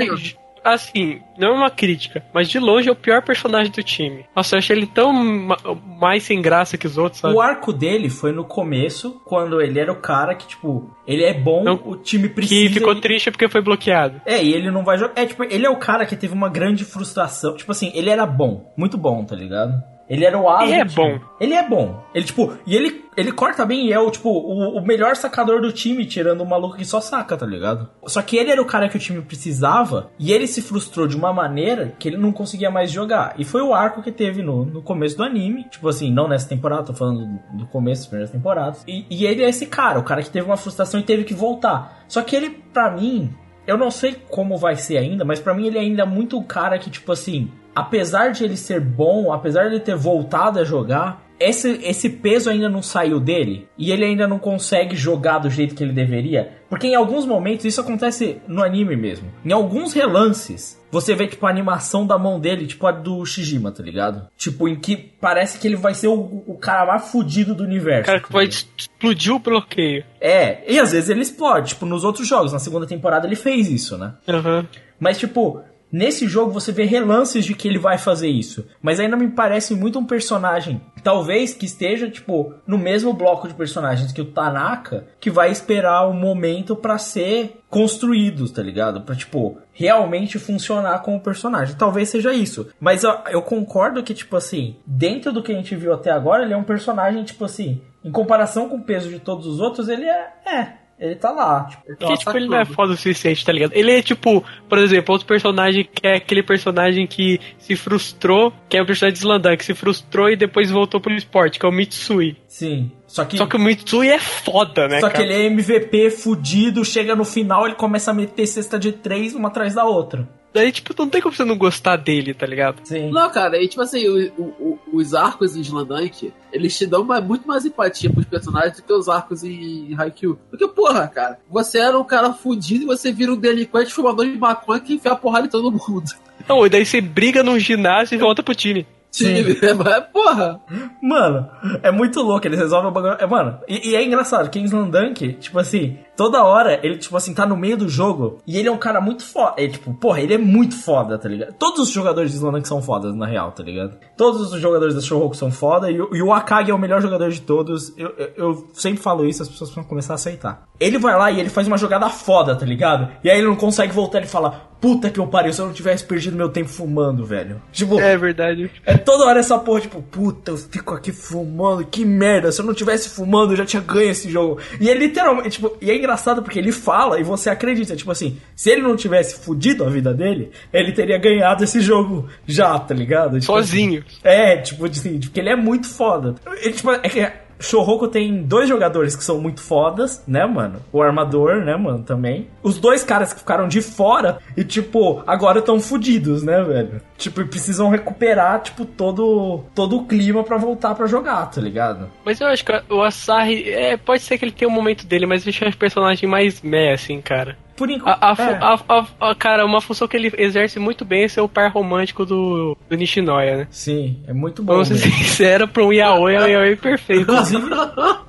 B: assim, não é uma crítica, mas de longe é o pior personagem do time. Nossa, eu achei ele tão ma mais sem graça que os outros, sabe?
C: O arco dele foi no começo, quando ele era o cara que, tipo, ele é bom, não, o time precisa.
B: Que ficou triste porque foi bloqueado.
C: É, e ele não vai jogar. É, tipo, ele é o cara que teve uma grande frustração. Tipo assim, ele era bom, muito bom, tá ligado? Ele era o asa.
B: Ele é bom.
C: Ele é bom. Ele, tipo, e ele, ele corta bem e é o, tipo, o, o melhor sacador do time, tirando o maluco que só saca, tá ligado? Só que ele era o cara que o time precisava e ele se frustrou de uma maneira que ele não conseguia mais jogar. E foi o arco que teve no, no começo do anime. Tipo assim, não nessa temporada, tô falando do começo das primeiras temporadas. E, e ele é esse cara, o cara que teve uma frustração e teve que voltar. Só que ele, pra mim, eu não sei como vai ser ainda, mas para mim ele é ainda muito o cara que, tipo assim, apesar de ele ser bom, apesar de ele ter voltado a jogar, esse, esse peso ainda não saiu dele e ele ainda não consegue jogar do jeito que ele deveria. Porque em alguns momentos isso acontece no anime mesmo. Em alguns relances, você vê, tipo, a animação da mão dele, tipo a do Shijima, tá ligado? Tipo, em que parece que ele vai ser o, o cara mais fudido do universo.
B: Cara, que vai explodir o bloqueio.
C: É, e às vezes ele explode. Tipo, nos outros jogos, na segunda temporada ele fez isso, né?
B: Aham.
C: Mas, tipo, nesse jogo você vê relances de que ele vai fazer isso. Mas ainda me parece muito um personagem, talvez que esteja, tipo, no mesmo bloco de personagens que o Tanaka, que vai esperar o momento pra ser construídos, tá ligado? Pra, tipo, realmente funcionar como personagem. Talvez seja isso. Mas eu, eu concordo que, tipo assim, dentro do que a gente viu até agora, ele é um personagem, tipo assim, em comparação com o peso de todos os outros, ele é. É, ele tá lá. Tipo,
E: Ele
B: Porque,
E: tá
B: tipo, ele não é foda o suficiente, tá ligado? Ele é tipo, por exemplo, outro personagem que é aquele personagem que se frustrou, que é o personagem de Slandan, que se frustrou e depois voltou pro esporte, que é o Mitsui.
C: Sim. Só que.
B: Só que o Mitsui é foda, né,
C: Só
B: cara?
C: que ele é MVP fudido, chega no final, ele começa a meter cesta de três uma atrás da outra.
B: Daí, tipo, não tem como você não gostar dele, tá ligado?
C: Sim.
E: Não, cara, e tipo assim, o- o- os arcos em Slandank, eles te dão mais- muito mais empatia pros personagens do que os arcos em Haikyuu. Porque, porra, cara, você era um cara fudido e você vira um delinquente fumador de maconha que enfia a porrada em todo mundo.
B: Não, e daí você briga num ginásio e volta pro time.
C: Sim. <laughs>
E: Mas, porra,
C: Mano, é muito louco, eles resolvem o bagulho. É, mano, e, e é engraçado, que em Slandunk, tipo assim, toda hora ele, tipo assim, tá no meio do jogo e ele é um cara muito foda. Ele, tipo, porra, ele é muito foda, tá ligado? Todos os jogadores de Slandunk são fodas, na real, tá ligado? Todos os jogadores da Shouhoku são foda e, o- e o Akagi é o melhor jogador de todos. Eu, eu, eu sempre falo isso, as pessoas vão começar a aceitar. Ele vai lá e ele faz uma jogada foda, tá ligado? E aí ele não consegue voltar e fala. Puta que eu pariu, se eu não tivesse perdido meu tempo fumando, velho. Tipo,
B: É verdade.
C: é toda hora essa porra, tipo, puta, eu fico aqui fumando, que merda. Se eu não tivesse fumando, eu já tinha ganho esse jogo. E é literalmente, tipo, e é engraçado porque ele fala e você acredita, tipo assim, se ele não tivesse fudido a vida dele, ele teria ganhado esse jogo já, tá ligado? Tipo,
B: Sozinho.
C: é, tipo, assim, porque ele é muito foda. Ele, tipo, é que Shouhoku tem dois jogadores que são muito fodas, né, mano? O armador, né, mano, também. Os dois caras que ficaram de fora e, tipo, agora estão fudidos, né, velho? Tipo, precisam recuperar, tipo, todo, todo o clima pra voltar pra jogar, tá ligado?
B: Mas eu acho que o Asahi, é, pode ser que ele tenha um momento dele, mas eu acho o personagem mais meh, assim, cara.
C: Por enquanto.
B: A, a
C: é.
B: a- a- a- cara, uma função que ele exerce muito bem é ser o par romântico do, do Nishinoya, né?
C: Sim, é muito bom.
B: Vamos ser sinceros, pra um yaoi é um yaoi perfeito.
C: Inclusive,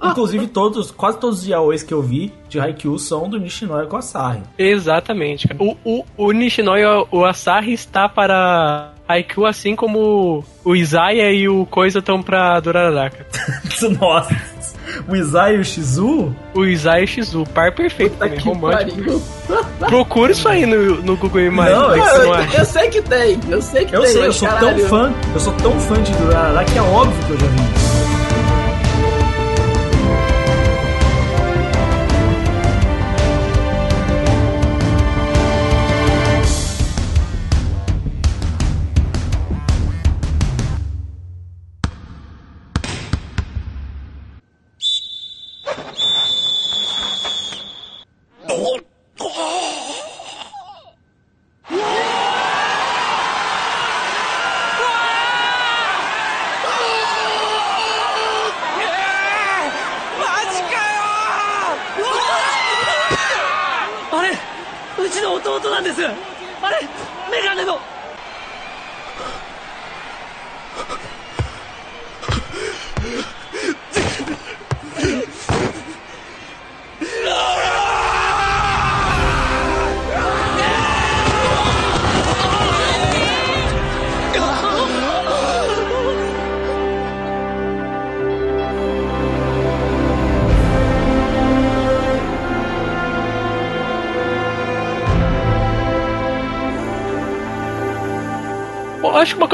C: inclusive todos, quase todos os yaois que eu vi de Haikyuu são do Nishinoya com Asahi.
B: Exatamente, cara. O, o, o Nishinoya, o Asahi está para Haikyuu, assim como o Isaiah e o Coisa estão pra Duraraka. <laughs>
C: Nossa. <laughs> O Izai e o Shizu?
B: O Isaiah e o Shizu, par perfeito
E: tá
B: também, romântico.
E: pariu. <laughs>
B: Procura isso aí no, no Google Imagens.
C: Não,
E: Eu,
B: não
E: eu,
B: acha.
E: sei que tem, eu sei que
C: Eu
E: tem.
C: sei, eu sou
E: caralho,
C: tão fã, eu sou tão fã de Durarara que é óbvio que eu já vi isso.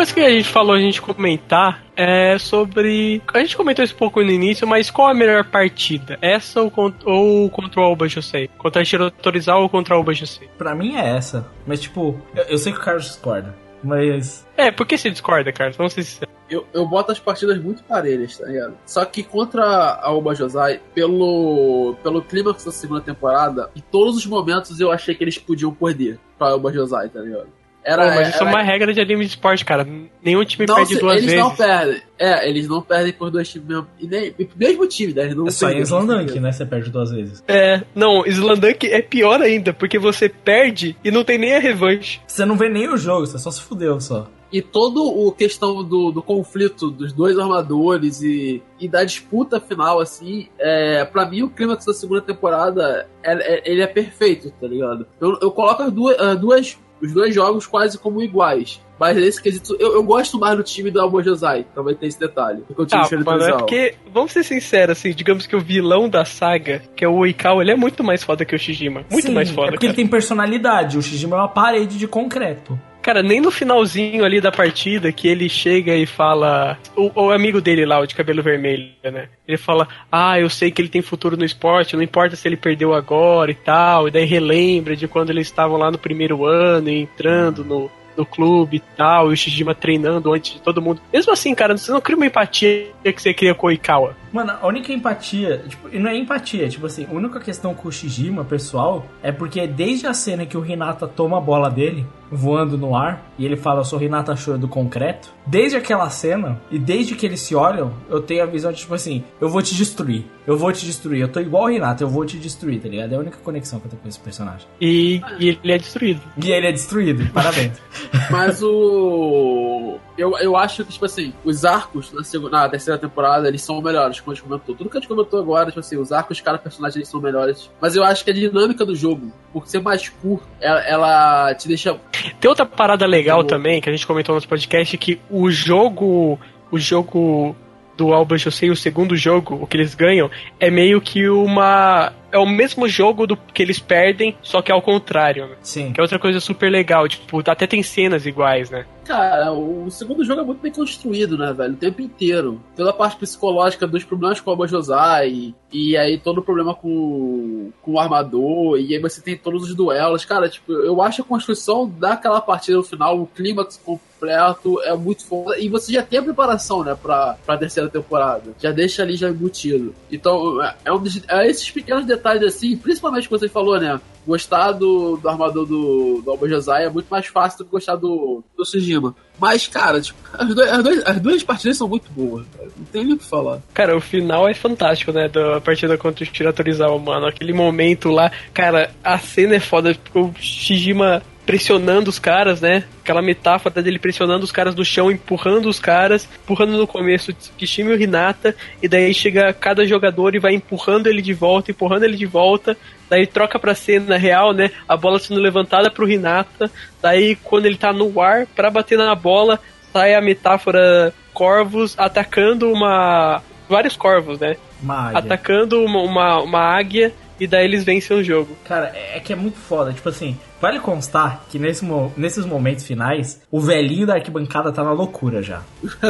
B: Coisa que a gente falou a gente comentar é sobre. A gente comentou isso um pouco no início, mas qual a melhor partida? Essa ou, cont- ou contra o Aoba Josei? Contra a Shirotorizawa ou contra o Aoba Josei?
C: Pra mim é essa. Mas, tipo, eu, eu sei que o Carlos discorda. Mas.
B: É, por que você discorda, cara? Vamos ser sinceros.
E: Eu, eu boto as partidas muito parelhas, tá ligado? Só que contra a Oba Josai, pelo, pelo clímax da segunda temporada, em todos os momentos eu achei que eles podiam perder pra Oba Josai, tá ligado? Era,
B: Pô, mas isso é
E: era-
B: uma regra de anime de esporte, cara. Nenhum time
E: Não,
B: perde
E: se-
B: duas
E: eles
B: vezes.
E: não perdem. É, eles não perdem por dois times mesmo. E nem, e mesmo time, né? Eles não
C: É só em. Slandunk, né? Você perde duas vezes.
B: É, não, Slandunk é pior ainda, porque você perde e não tem nem a revanche.
C: Você não vê nem o jogo, você só se fudeu só.
E: E todo o questão do, do conflito dos dois armadores e, e da disputa final, assim, é, pra mim o clímax da segunda temporada é- é- ele é perfeito, tá ligado? Eu, eu coloco as duas, as duas- os dois jogos quase como iguais. Mas nesse quesito, eu, eu gosto mais do time do Albo Josai, também tem esse detalhe. Do que o time
B: Ah,
E: Felipe
B: mano, é porque, vamos ser sinceros, assim, digamos que o vilão da saga, que é o Oikawa, ele é muito mais foda que o Shijima. Muito
C: Sim,
B: mais foda,
C: É porque
B: cara.
C: ele tem personalidade. O Shijima é uma parede de concreto.
B: Cara, nem no finalzinho ali da partida que ele chega e fala. O, o amigo dele lá, o de cabelo vermelho, né? Ele fala: Ah, eu sei que ele tem futuro no esporte, não importa se ele perdeu agora e tal. E daí relembra de quando eles estavam lá no primeiro ano e entrando no, no clube e tal. E o Shijima treinando antes de todo mundo. Mesmo assim, cara, você não cria uma empatia que você cria com o Oikawa.
C: Mano, a única empatia, tipo, e não é empatia, tipo assim, a única questão com o Shijima, pessoal, é porque desde a cena que o Hinata toma a bola dele, voando no ar, e ele fala, eu sou Hinata Show do concreto, desde aquela cena, e desde que eles se olham, eu tenho a visão de, tipo assim, eu vou te destruir, eu vou te destruir, eu tô igual o Hinata, eu vou te destruir, tá ligado? É a única conexão que eu tenho com esse personagem.
B: E, e ele é destruído.
C: E ele é destruído, parabéns. <laughs> <laughs>
E: Mas o. Eu, eu acho que, tipo assim, os arcos na, segunda, na terceira temporada, eles são melhores, como a gente comentou. Tudo que a gente comentou agora, tipo assim, os arcos, cada personagem, eles são melhores. Mas eu acho que a dinâmica do jogo, por ser mais curto, ela, ela te deixa.
B: Tem outra parada legal também, que a gente comentou no nosso podcast, que o jogo. O jogo do Alba Josei, o segundo jogo, o que eles ganham, é meio que uma. É o mesmo jogo do que eles perdem, só que ao contrário. né?
C: Sim.
B: Que é outra coisa super legal. Tipo, até tem cenas iguais, né?
E: Cara, o segundo jogo é muito bem construído, né, velho? O tempo inteiro. Toda a parte psicológica dos problemas com o Abajosai, e aí todo o problema com, com o armador, e aí você tem todos os duelos. Cara, tipo, eu acho a construção daquela partida no final, o clímax completo, é muito foda. E você já tem a preparação, né, pra, pra terceira temporada. Já deixa ali já embutido. Então, é, é um dos- é esses pequenos detalhes assim, principalmente que você falou, né? Gostar do, do armador do, do Albajazai é muito mais fácil do que gostar do, do Sujima. Mas, cara, tipo, as, dois- as, dois- as duas partidas são muito boas. Não tem nem o que falar.
B: Cara, o final é fantástico, né? Da partida contra o Shiratorizawa, mano. Aquele momento lá, cara, a cena é foda. porque O Shijima pressionando os caras, né? Aquela metáfora dele pressionando os caras no chão, empurrando os caras, empurrando no começo o Tsukishima e o Hinata, e daí chega cada jogador e vai empurrando ele de volta, empurrando ele de volta, daí troca pra cena real, né? A bola sendo levantada pro Hinata, daí quando ele tá no ar, pra bater na bola, sai a metáfora corvos atacando uma. vários corvos, né?
C: Uma águia.
B: Atacando uma, uma, uma águia e daí eles vencem o jogo.
C: Cara, é que é muito foda. Tipo assim, vale constar que nesse nesses momentos finais, o velhinho da arquibancada tá na loucura já. <laughs>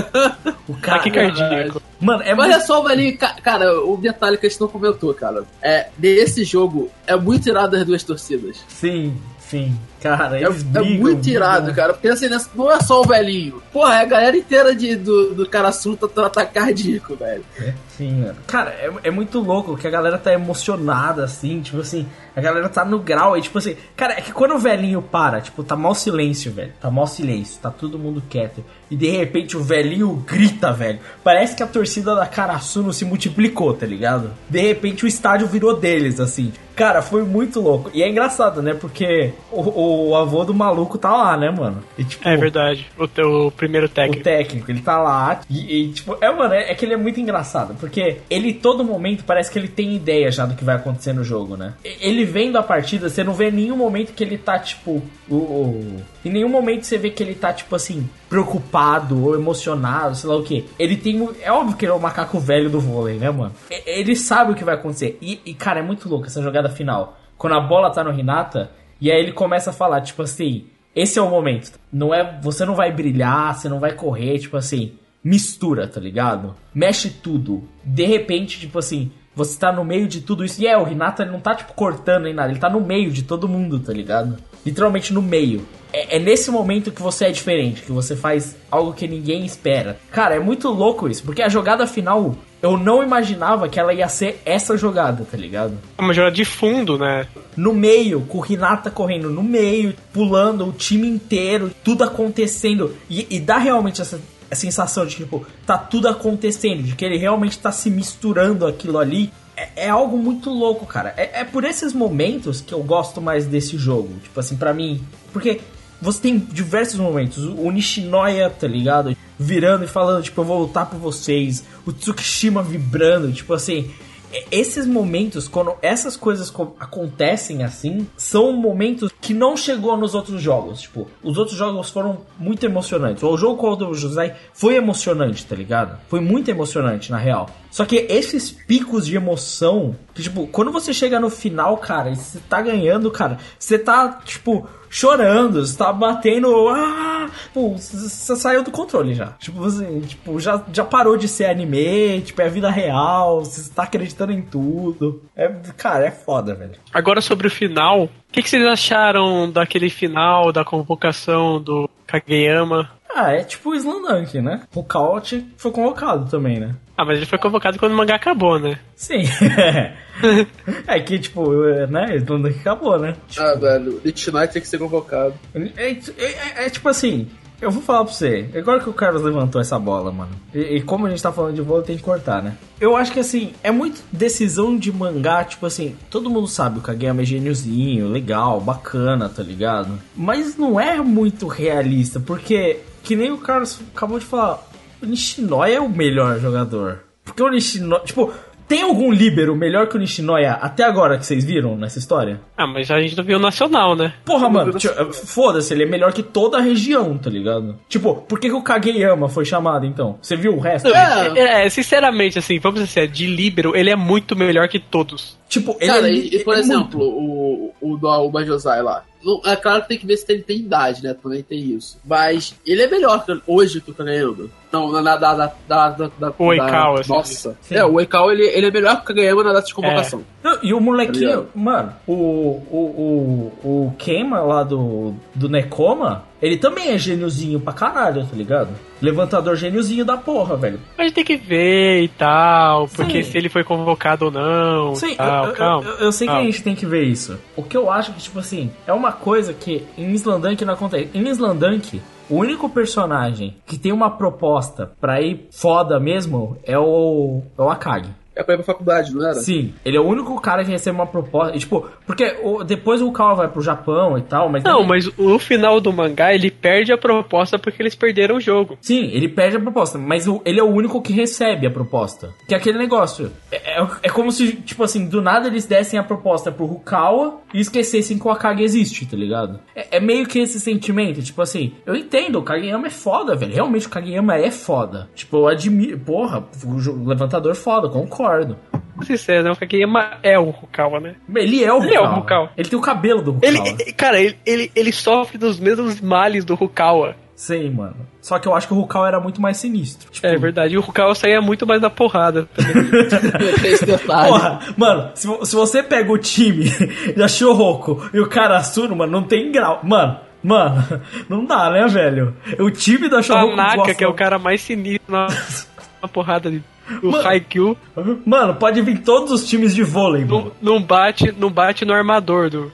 C: O cara.
B: Ataque cardíaco.
C: Mano, é
E: Mas
C: muito.
E: é só o velhinho. ca- Cara, o detalhe que a gente não comentou, cara. É, desse jogo é muito irado das duas torcidas.
C: Sim, sim. Cara,
E: É,
C: eles
E: é
C: brigam,
E: muito irado,
C: brigam.
E: cara. Porque assim, né, não é só o velhinho. Porra, é a galera inteira de, do, do cara surta tá ataque cardíaco, velho.
C: Sim, mano. Cara, é, é muito louco que a galera tá emocionada, assim, tipo assim, a galera tá no grau aí, tipo assim, cara, é que quando o velhinho para, tipo, tá mal silêncio, velho, tá mal silêncio, tá todo mundo quieto, e de repente o velhinho grita, velho, parece que a torcida da Karasuno se multiplicou, tá ligado? De repente o estádio virou deles, assim, cara, foi muito louco, e é engraçado, né, porque o, o avô do maluco tá lá, né, mano? E, tipo,
B: É verdade. O teu primeiro
C: o
B: técnico.
C: técnico, ele tá lá e, e, tipo, é, mano, é, é que ele é muito engraçado, porque ele todo momento parece que ele tem ideia já do que vai acontecer no jogo, né? Ele vendo a partida, você não vê nenhum momento que ele tá, tipo, o, o- em nenhum momento você vê que ele tá, tipo assim, preocupado ou emocionado, sei lá o que. Ele tem, é óbvio que ele é o macaco velho do vôlei, né, mano? Ele sabe o que vai acontecer. E, e, cara, é muito louco essa jogada final. Quando a bola tá no Hinata, e aí ele começa a falar, tipo assim, esse é o momento. Não é, você não vai brilhar, você não vai correr, tipo assim, mistura, tá ligado? Mexe tudo. De repente, tipo assim, você tá no meio de tudo isso. E é, o Renata ele não tá tipo cortando nem nada, ele tá no meio de todo mundo, tá ligado? Literalmente no meio. É, é nesse momento que você é diferente, que você faz algo que ninguém espera. Cara, é muito louco isso, porque a jogada final eu não imaginava que ela ia ser essa jogada, tá ligado?
B: É uma jogada de fundo, né?
C: No meio, com o Hinata correndo no meio, pulando o time inteiro, tudo acontecendo. E, e dá realmente essa a sensação de tipo, tá tudo acontecendo, de que ele realmente tá se misturando aquilo ali. É, é algo muito louco, cara. É, é por esses momentos que eu gosto mais desse jogo. Tipo assim, para mim. Porque você tem diversos momentos. O Nishinoya, tá ligado? Virando e falando, tipo, eu vou lutar por vocês. O Tsukishima vibrando, tipo assim esses momentos, quando essas coisas acontecem assim, são momentos que não chegou nos outros jogos. Tipo, os outros jogos foram muito emocionantes. O jogo contra o José foi emocionante, tá ligado? Foi muito emocionante, na real. Só que esses picos de emoção, que, tipo, quando você chega no final, cara, e você tá ganhando, cara, você tá, tipo, chorando, você tá batendo. Ah! Pô, você saiu do controle já. Tipo, você tipo, já, já parou de ser anime, tipo, é vida real, você tá acreditando em tudo. É, cara, é foda, velho.
B: Agora sobre o final, o que, que vocês acharam daquele final, da convocação do Kageyama?
C: Ah, é tipo o Slandunk, né? O Couch foi convocado também, né?
B: Ah, mas ele foi convocado quando o mangá acabou, né?
C: Sim. <laughs> é que, tipo, né? Slandunk acabou, né? Tipo,
E: ah, velho, Lich Knight tem que ser convocado.
C: É, é, é, é tipo assim, eu vou falar pra você, agora que o Carlos levantou essa bola, mano, e, e, como a gente tá falando de vôlei, tem que cortar, né? Eu acho que assim, é muito decisão de mangá, tipo assim, todo mundo sabe o Kageyama é gêniozinho, legal, bacana, tá ligado? Mas não é muito realista, porque, que nem o Carlos acabou de falar, o Nishinoya é o melhor jogador. Porque o Nishinoya, tipo, tem algum líbero melhor que o Nishinoya até agora que vocês viram nessa história?
B: Ah, mas a gente não viu o Nacional, né?
C: Porra, mano, foda-se, ele é melhor que toda a região, tá ligado? Tipo, por que, que o Kageyama foi chamado então? Você viu o resto?
B: É, é, sinceramente, assim, vamos dizer, de líbero, ele é muito melhor que todos.
C: Tipo, ele
E: Cara,
C: é,
E: e, e, por
C: é
E: exemplo,
C: muito.
E: o, o do Aoba Josai lá. É claro que tem que ver se ele tem idade, né? Também tem isso. Mas ele é melhor que, hoje que o Kageyama. Não, na, na, da, da, da, da,
B: O Eikau,
E: da-
B: assim.
E: Nossa. É, o Eikau ele, ele é melhor que o Kageyama na data de convocação.
C: Não, e o molequinho,
E: Tá
C: mano, o, o, o, o Kema lá do, do Nekoma, ele também é gêniozinho pra caralho, tá ligado? Levantador gêniozinho da porra, velho.
B: Gente tem que ver e tal, porque
C: Sim.
B: se ele foi convocado ou não.
C: Sim,
B: tal,
C: eu, eu-
B: calma.
C: eu- eu sei que a
B: calma.
C: gente tem que ver isso. O que eu acho que, tipo assim, é uma coisa que em Slandunk não acontece. Em Slandunk, o único personagem que tem uma proposta pra ir foda mesmo é o, é o Akagi.
E: É pra ir pra faculdade, não era?
C: Sim, ele é o único cara que recebe uma proposta. E, tipo, porque o- depois o Kawa vai pro Japão e tal, mas.
B: Não,
C: ele-
B: mas o final do mangá ele perde a proposta porque eles perderam o jogo.
C: Sim, ele perde a proposta, mas o- ele é o único que recebe a proposta. Que é aquele negócio. É, é- é como se, tipo assim, do nada eles dessem a proposta pro Rukawa e esquecessem que o Akagi existe, tá ligado? É, é meio que esse sentimento, tipo assim, eu entendo, o Kageyama é foda, velho. Realmente o Kageyama é foda. Tipo, eu admiro. Porra, o levantador foda, concordo.
B: Sincero, né? O Kageyama é o Rukawa, né?
C: Ele é o
B: Ele é o
C: Rukawa.
B: Rukawa.
C: Ele tem o cabelo do Rukawa.
B: Ele, cara, ele, ele, ele sofre dos mesmos males do Rukawa.
C: Sim, mano. Só que eu acho que o Rukawa era muito mais sinistro. Tipo,
B: É verdade, e o Rukawa saía muito mais da porrada. <laughs>
C: Porra, mano, se, se você pega o time <laughs> da Shoroko e o cara Asuna, mano, não tem grau. Mano, mano, não dá, né, velho? O time da Shoroko.
B: Tanaka,
C: gosta-
B: que é o cara mais sinistro na, na porrada de- do
C: Mano.
B: Haikyuu,
C: Mano, pode vir todos os times de vôlei, mano.
B: não, não bate, não bate no armador do.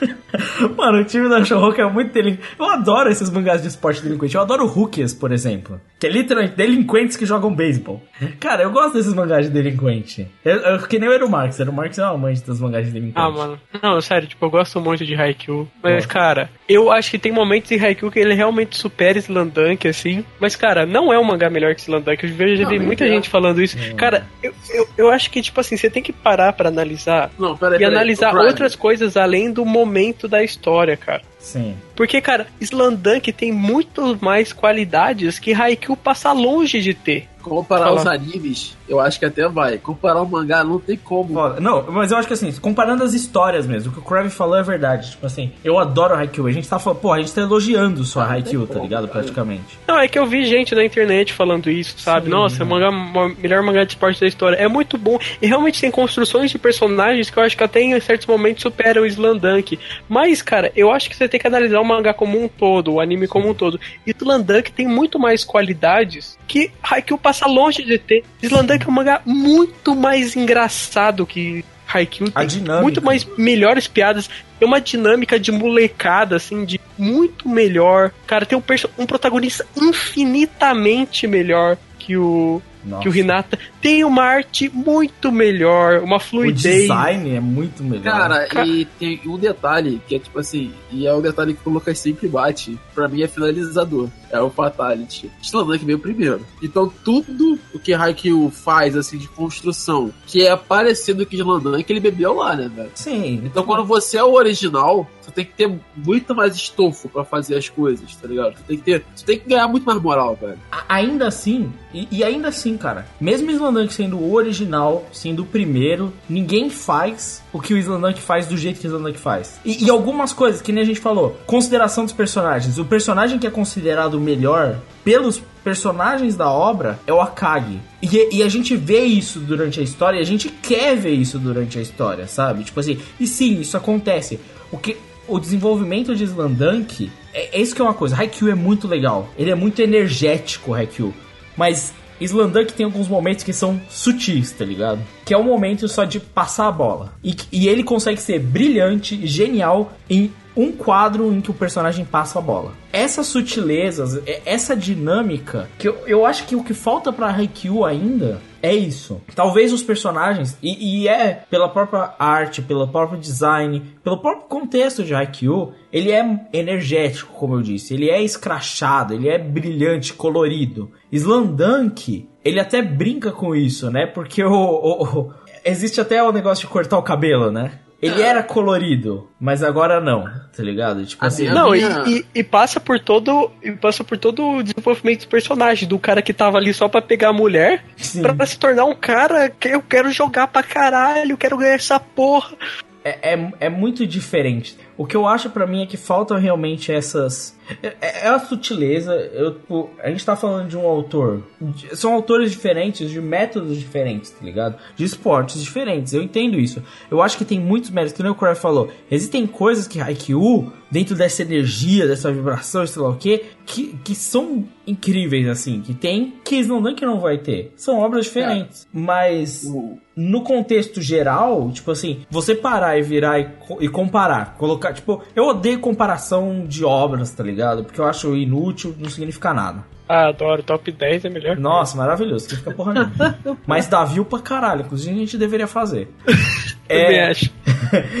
B: <laughs>
C: Mano, o time da Shoroko é muito delinquente. Eu adoro esses mangás de esporte delinquente. Eu adoro Rookies, por exemplo. Que é literalmente delinquentes que jogam beisebol. Cara, eu gosto desses mangás de delinquente. Eu, eu- que nem o Eru Marx. Eru Marx é uma amante dos mangás de delinquente.
B: Ah, mano. Não, sério, tipo, eu gosto muito de Haikyuu. Mas, cara, eu acho que tem momentos em Haikyuu que ele realmente supera Slandunk, assim. Mas, cara, não é um mangá melhor que Slandunk. Eu vejo já
E: Não,
B: vi muita
E: é.
B: gente falando isso. Cara, eu, eu, eu acho que, tipo assim, você tem que parar pra analisar
E: Não, peraí,
B: e
E: peraí.
B: analisar outras coisas além do momento da história, cara.
C: Sim.
B: Porque, cara, Slandunk tem muito mais qualidades que Haikyuu passa longe de ter.
E: Comparar
B: Fala.
E: os animes, eu acho que até vai. Comparar o mangá não tem como.
C: Foda. Não, mas eu acho que assim, comparando as histórias mesmo, o que o Crave falou é verdade. Tipo assim, eu adoro Haikyuu. A gente tá falando, pô, a gente tá elogiando só a Haikyuu, tá ligado? Praticamente.
B: Não, é que eu vi gente na internet falando isso, sabe?
C: Sim.
B: Nossa, o mangá, o melhor mangá de esporte da história. É muito bom. E realmente tem construções de personagens que eu acho que até em certos momentos superam o Slandunk. Mas, cara, eu acho que você tem que analisar o mangá como um todo, o anime como um todo. E Slandunk tem muito mais qualidades que Haikyuu passa longe de ter. Slandunk é um mangá muito mais engraçado que Haikyuu.
C: A dinâmica.
B: muito mais melhores piadas. Tem uma dinâmica de molecada, assim, de muito melhor. Cara, tem um, um protagonista infinitamente melhor que o,
C: Nossa.
B: que o Hinata. Tem uma arte muito melhor, uma
C: O
B: fluidez.
C: design é muito melhor.
E: Cara,
B: Ca-
E: e tem um detalhe que é tipo assim, e é o detalhe que o Lucas sempre bate, pra mim é finalizador, é o Fatality. Slandank veio primeiro. Então tudo o que Haikyuu faz, assim, de construção, que é parecido com Slandank, ele bebeu lá, né, velho?
C: Sim.
E: Então quando você é o original, você tem que ter muito mais estofo pra fazer as coisas, tá ligado? Você tem que ter, você tem que ganhar muito mais moral, velho.
C: Ainda assim, e, e ainda assim, cara, mesmo o Slandunk sendo o original, sendo o primeiro, ninguém faz o que o Slandunk faz do jeito que o Slandunk faz. E, e algumas coisas, que nem a gente falou, consideração dos personagens. O personagem que é considerado o melhor pelos personagens da obra é o Akagi. E, e a gente vê isso durante a história, e a gente quer ver isso durante a história, sabe? Tipo assim, e sim, isso acontece. O que o desenvolvimento de Slandunk é, é isso que é uma coisa. Haikyuu é muito legal. Ele é muito energético, o Haikyuu. Mas Slandunk tem alguns momentos que são sutis, tá ligado? Que é um momento só de passar a bola. E, e ele consegue ser brilhante genial em um quadro em que o personagem passa a bola. Essas sutilezas, é- essa dinâmica, que eu, eu acho que o que falta pra Haikyuu ainda é isso. Talvez os personagens, e, e é pela própria arte, pelo próprio design, pelo próprio contexto de Haikyuu, ele é energético, como eu disse. Ele é escrachado, ele é brilhante, colorido. Slandunk, ele até brinca com isso, né? Porque o, o- o- existe até o negócio de cortar o cabelo, né? Ele era colorido, mas agora não, tá ligado? Tipo assim,
E: Eu
B: Não, e,
E: vinha-
B: e- e passa por todo. E passa por todo o desenvolvimento do personagem, do cara que tava ali só pra pegar a mulher,
C: Sim.
B: pra se tornar um cara que eu quero jogar pra caralho, eu quero ganhar essa porra.
C: é, é, é muito diferente. O que eu acho pra mim é que faltam realmente essas. É, é a sutileza. Eu, tipo, a gente tá falando de um autor. de- São autores diferentes, de métodos diferentes, tá ligado? De esportes diferentes. Eu entendo isso. Eu acho que tem muitos méritos. Que nem o Corey falou. Existem coisas que Haikyuu, dentro dessa energia, dessa vibração, sei lá o que, que, que são incríveis, assim. Que tem. Que Slandunk não vai ter. São obras diferentes. Mas
E: O-
C: no contexto geral, tipo assim, você parar e virar e, e comparar, colocar, tipo, eu odeio comparação de obras, tá ligado? Porque eu acho inútil, não significa nada.
B: Ah, adoro, top 10 é melhor.
C: Nossa, maravilhoso, significa porra nenhuma. <laughs> Mas dá view pra caralho, inclusive a gente deveria fazer. <laughs>
B: Também acho.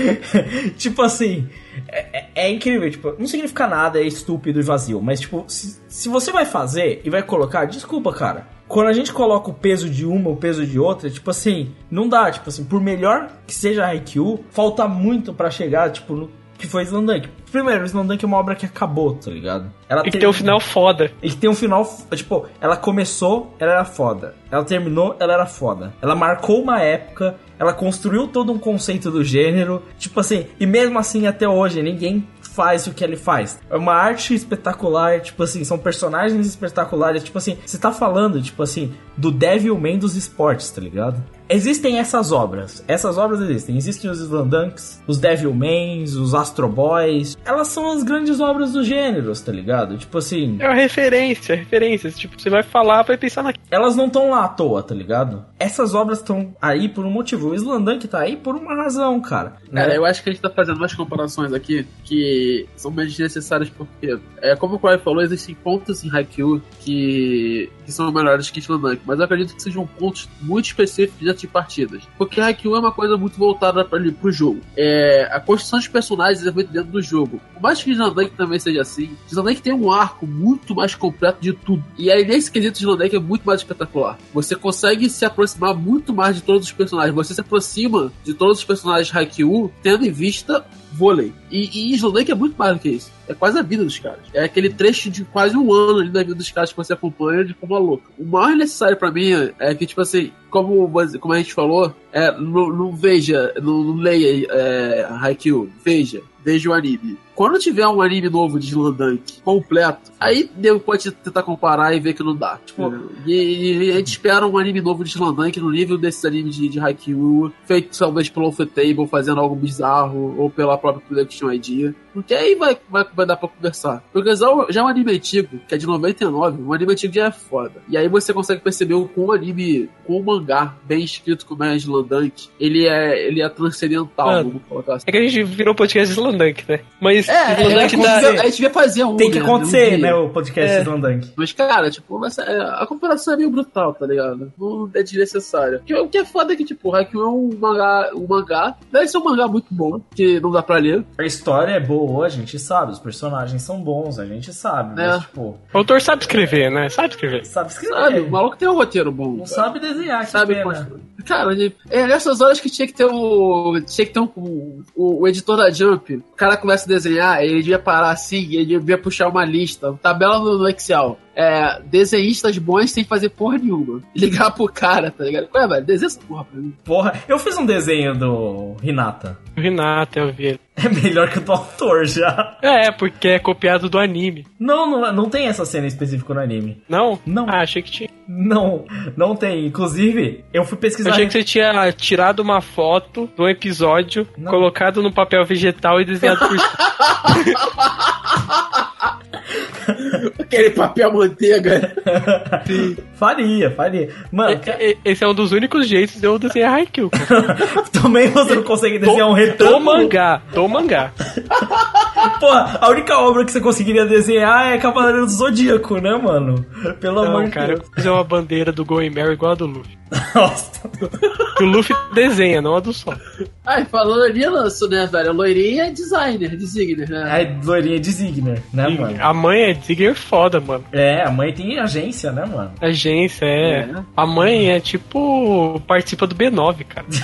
B: <laughs>
C: tipo assim, é, é- é incrível, tipo, não significa nada, é estúpido e vazio, mas tipo, se, se você vai fazer e vai colocar, desculpa, cara. Quando a gente coloca o peso de uma, o peso de outra, tipo assim, não dá, tipo assim, por melhor que seja a Haikyuu, falta muito pra chegar, tipo, no que foi Slandunk. Primeiro, Slandunk é uma obra que acabou, tá ligado? Ela
B: Tem
C: teve-
B: ter um final foda.
C: e tem um final, tipo, ela começou, ela era foda. Ela terminou, ela era foda. Ela marcou uma época, ela construiu todo um conceito do gênero, tipo assim, e mesmo assim até hoje ninguém faz o que ele faz. É uma arte espetacular, tipo assim, são personagens espetaculares, tipo assim, você tá falando, tipo assim, do Devilman dos esportes, tá ligado? Existem essas obras, essas obras existem. Existem os Slandunks, os Devilmans, os Astro Boys. Elas são as grandes obras dos gêneros, tá ligado? Tipo assim,
B: É uma referência, referências. Tipo, você vai falar, vai pensar naquilo.
C: elas não estão lá à toa, tá ligado? Essas obras estão aí por um motivo. O Slandunk tá aí por uma razão, cara. né?
E: Cara, eu acho que a gente tá fazendo umas comparações aqui que são bem desnecessárias porque, é, como o Corey falou, existem pontos em Haikyuu que, que são melhores que Slandank, mas acredito que sejam pontos muito específicos de partidas. Porque Haikyuu é uma coisa muito voltada para pro jogo. É, a construção de personagens é muito dentro do jogo. Por mais que Slandank também seja assim, Slandank tem um arco muito mais completo de tudo. E aí, nesse quesito, Slandank é muito mais espetacular. Você consegue se aproximar muito mais de todos os personagens. Você se aproxima de todos os personagens Haikyuu, tendo em vista vôlei. E, e Slandank é muito mais do que isso. É quase a vida dos caras. É aquele trecho de quase um ano ali da vida dos caras que você acompanha de forma louca. O mais necessário pra mim é que, tipo assim, como, como a gente falou, é, não, não veja, não, não leia é, Haikyuu, veja, veja o anime. Quando tiver um anime novo de Slandank completo, aí pode tentar comparar e ver que não dá. Tipo, e, e a gente espera um anime novo de Slandank no nível desses animes de, de Haikyuu, feito talvez pelo Table fazendo algo bizarro, ou pela própria Production Idea. Porque aí vai, vai, vai dar pra conversar. Porque já, já é um anime antigo, que é de 99, um anime antigo já é foda. E aí você consegue perceber o com um anime, com um mangá bem escrito como é a Slandunk, ele é, ele é transcendental,
B: Mano,
E: vamos colocar assim.
B: É que a gente virou podcast Slandunk, né? Mas
E: É, é, é,
B: Slandunk dá-
E: devia- a gente devia fazer um.
C: Tem que
E: né,
C: acontecer,
E: um
C: né, o podcast
B: É.
E: Mas, cara, tipo, mas, é, a comparação é meio brutal, tá ligado? Não é desnecessário. O que é foda é que, tipo, Haikyuu é um mangá, um mangá. Deve ser um mangá muito bom, que não dá pra ler.
C: A história é boa, a gente sabe, os personagens são bons, a gente sabe,
E: É.
C: mas, tipo,
B: O autor sabe escrever, né? Sabe escrever.
C: sabe escrever.
E: Sabe? O maluco tem um roteiro bom.
C: Não sabe desenhar, que
E: Sabe,
C: pena.
E: Cara, ele- é nessas horas que tinha que ter o. Tinha que ter um, o, o editor da Jump. O cara começa a desenhar, ele devia parar assim, ele devia puxar uma lista, uma tabela no, no Excel. É, desenhistas bons sem fazer porra nenhuma. <laughs> Ligar pro cara, tá ligado? Ué, velho, desenha essa porra pra mim.
C: Porra, eu fiz um desenho do Hinata.
B: O Renato, eu vi ele. <laughs>
C: É melhor que o do autor já.
B: É, porque é copiado do anime.
C: Não, não, não tem essa cena específica no anime.
B: Não?
C: Não.
B: Ah, achei que tinha.
C: Não, não tem. Inclusive, eu fui
B: Eu
C: pesquisar.
B: achei que você tinha tirado uma foto um episódio,
C: Não.
B: colocado no papel vegetal e desenhado por <laughs> <laughs>
E: Aquele papel manteiga.
C: faria, faria. Mano,
B: e- Esse é um dos únicos jeitos de eu desenhar Haikyuu. <laughs>
C: também você não consegue desenhar um
B: Do
C: retângulo.
B: mangá, do mangá. <laughs>
C: Porra, a única obra que você conseguiria desenhar é Cavaleiro do Zodíaco, né, mano? Pelo amor
B: Não,
C: de
B: cara, eu
C: Deus.
B: vou fazer uma bandeira do Going Mary igual a do Luffy.
C: Nossa.
B: Que o Luffy desenha, não a do Sol.
E: Ai, falando ali, lanço, né, velho? A loirinha é designer, designer, né?
C: É loirinha de Zigner, né, mano?
B: A mãe é Digger foda, mano.
C: É, a mãe tem agência, né, mano?
B: Agência, é.
E: É.
B: A mãe é tipo. participa do B9, cara. <laughs>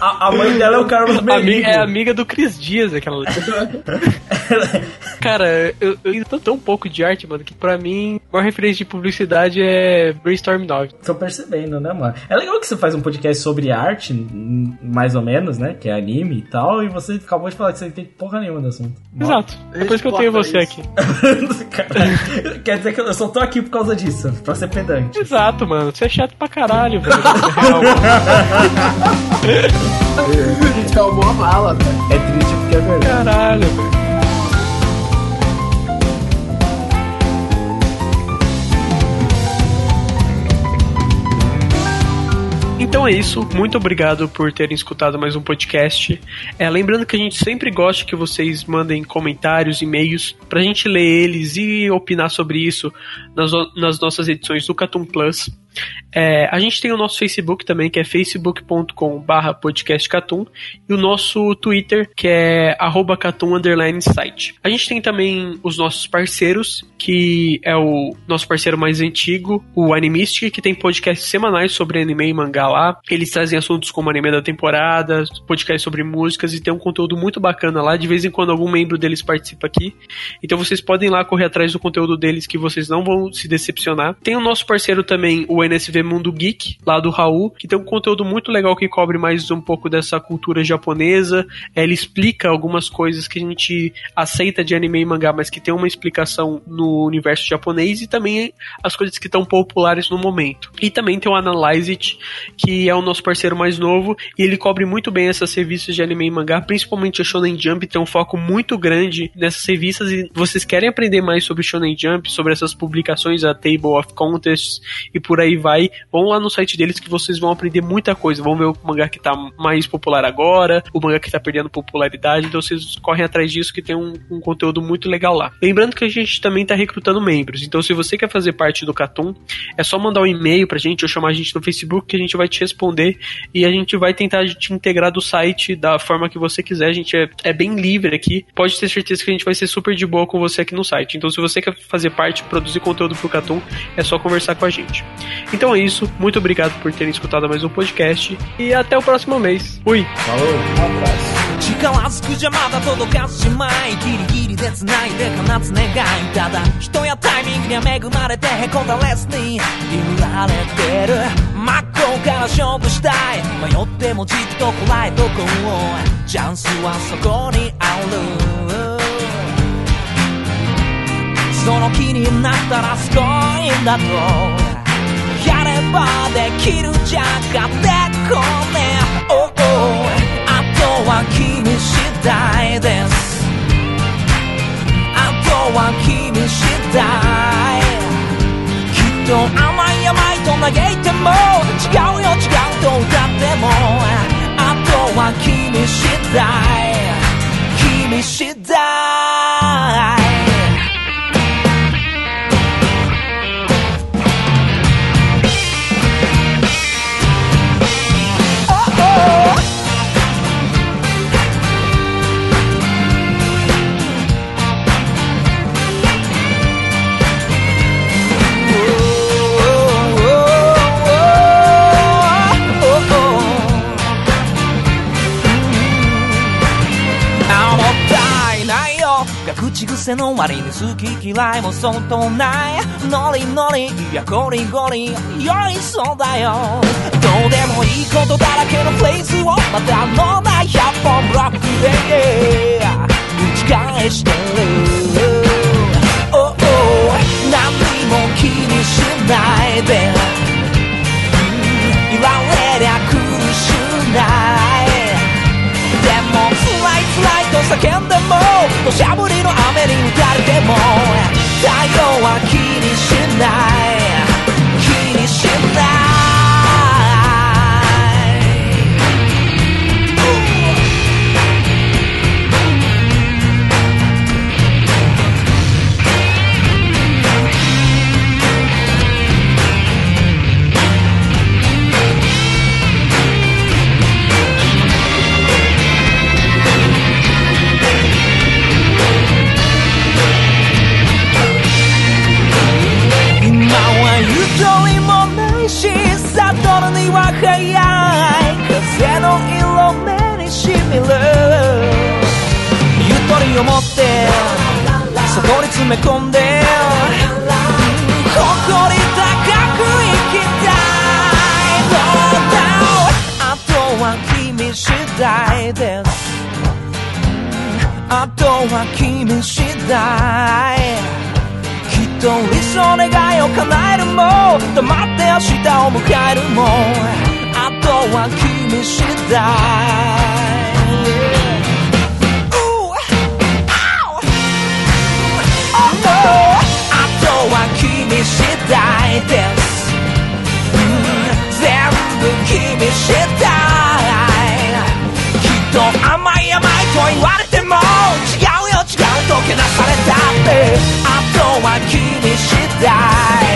C: a, a mãe dela é o Carlos Merigo.
B: Amiga, é amiga do Cris Dias, aquela. <laughs> <laughs> Cara, eu, eu entendo tão pouco de arte, mano, que pra mim, a maior referência de publicidade é Brainstorm 9.
C: Tô percebendo, né, mano? É legal que você faz um podcast sobre arte, mais ou menos, né? Que é anime e tal, e você acabou de falar que você não tem porra nenhuma do assunto.
B: Exato. É por isso que eu tenho você
E: isso.
B: aqui. <laughs>
C: Cara, quer dizer que eu só tô aqui por causa disso, pra ser pedante.
B: Exato, mano. Você é chato pra caralho, velho. Real.
E: É uma mala, velho.
C: É triste porque é verdade.
B: Caralho, velho. Então é isso, muito obrigado por terem escutado mais um podcast. É, lembrando que a gente sempre gosta que vocês mandem comentários, e-mails, pra gente ler eles e opinar sobre isso nas, nas nossas edições do Catum Plus. É, a gente tem o nosso Facebook também, que é facebook.com.br podcastcatum, e o nosso Twitter, que é arroba site. A gente tem também os nossos parceiros, que é o nosso parceiro mais antigo, o Animistic, que tem podcasts semanais sobre anime e mangá lá. Eles trazem assuntos como anime da temporada, podcasts sobre músicas e tem um conteúdo muito bacana lá. De vez em quando algum membro deles participa aqui. Então vocês podem lá correr atrás do conteúdo deles que vocês não vão se decepcionar. Tem o nosso parceiro também, o NSV Mundo Geek, lá do Raul, que tem um conteúdo muito legal que cobre mais um pouco dessa cultura japonesa. Ele explica algumas coisas que a gente aceita de anime e mangá, mas que tem uma explicação no universo japonês e também as coisas que estão populares no momento. E também tem o Analyze It, que é o nosso parceiro mais novo, e ele cobre muito bem essas revistas de anime e mangá, principalmente a Shonen Jump, tem um foco muito grande nessas revistas e vocês querem aprender mais sobre Shonen Jump, sobre essas publicações, a Table of Contests e por aí vai, vão lá no site deles que vocês vão aprender muita coisa, vão ver o mangá que tá mais popular agora, o mangá que tá perdendo popularidade, então vocês correm atrás disso que tem um, um conteúdo muito legal lá. Lembrando que a gente também tá recrutando membros, então se você quer fazer parte do Catum, é só mandar um e-mail pra gente ou chamar a gente no Facebook que a gente vai te responder e a gente vai tentar te integrar do site da forma que você quiser. A gente é, é bem livre aqui. Pode ter certeza que a gente vai ser super de boa com você aqui no site. Então, se você quer fazer parte, produzir conteúdo pro Catum, é só conversar com a gente. Então é isso. Muito obrigado por terem escutado mais um podcast e até o próximo mês. Fui!
F: 力ずくじゃまだ届かずじまいギリギリで繋いで放つ願いただ人やタイミングには恵まれてへこんだレスに揺られてる真っ向から勝負したい迷ってもじっとこらえとこうチャンスはそこにある その気になったらすごいんだと。やればできるじゃんかってこね oh, oh あとは君次第です。あとは君次第。きっと甘い甘いと嘆いても。違うよ違うと歌っても。あとは君次第。君次第。口癖の割に好き嫌いも相当ない。ノリノリいやゴリゴリよりそうだよ。どうでもいいことだらけのフレーズをまたのない100本ブロックで打ち返してる。Oh oh 何にも気にしないで。言われりゃ苦しない。でもと叫んでも土砂降りの雨に打たれても太陽は気にしない。悟るには早い風の色目にしみるゆとりを持って外に詰め込んで誇り高く生きたい No no あとは君次第ですあとは君次第と理想願いを叶えるも黙って明日を迎えるもあとは君次第あとは君次第ですうん全部君次第きっと甘い甘いと言われけなされたって。あとは君次第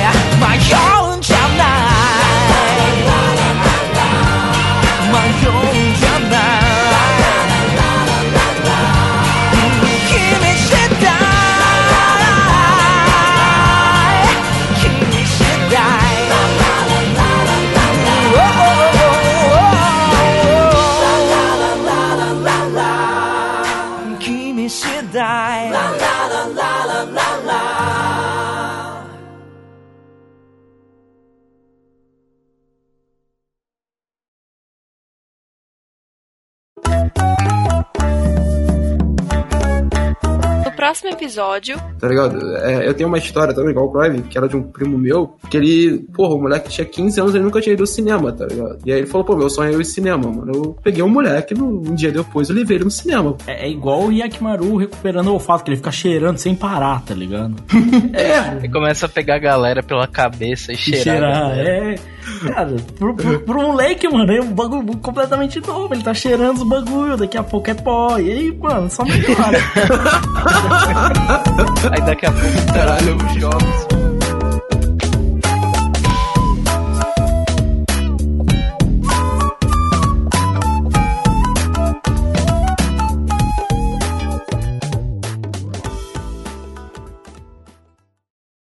G: próximo episódio,
D: Tá ligado? É, eu tenho uma história também, igual o Prime, que era de um primo meu, que ele, porra, o moleque tinha 15 anos e ele nunca tinha ido ao cinema, tá ligado? E aí ele falou, pô, meu sonho é ir ao cinema, mano. Eu peguei um moleque, no, um dia depois eu levei ele no cinema.
C: É, é igual o Yakimaru recuperando o olfato, que ele fica cheirando sem parar, tá ligado? <laughs>
B: E começa a pegar a galera pela cabeça e
C: E
B: cheirar.
C: cheirar,
B: né?
C: é. Cara, pro, pro, pro moleque, mano, é um bagulho completamente novo. Ele tá cheirando os bagulho, daqui a pouco é pó. E aí, mano, só melhora. <laughs>
B: Aí daqui a pouco, caralho, os jogos.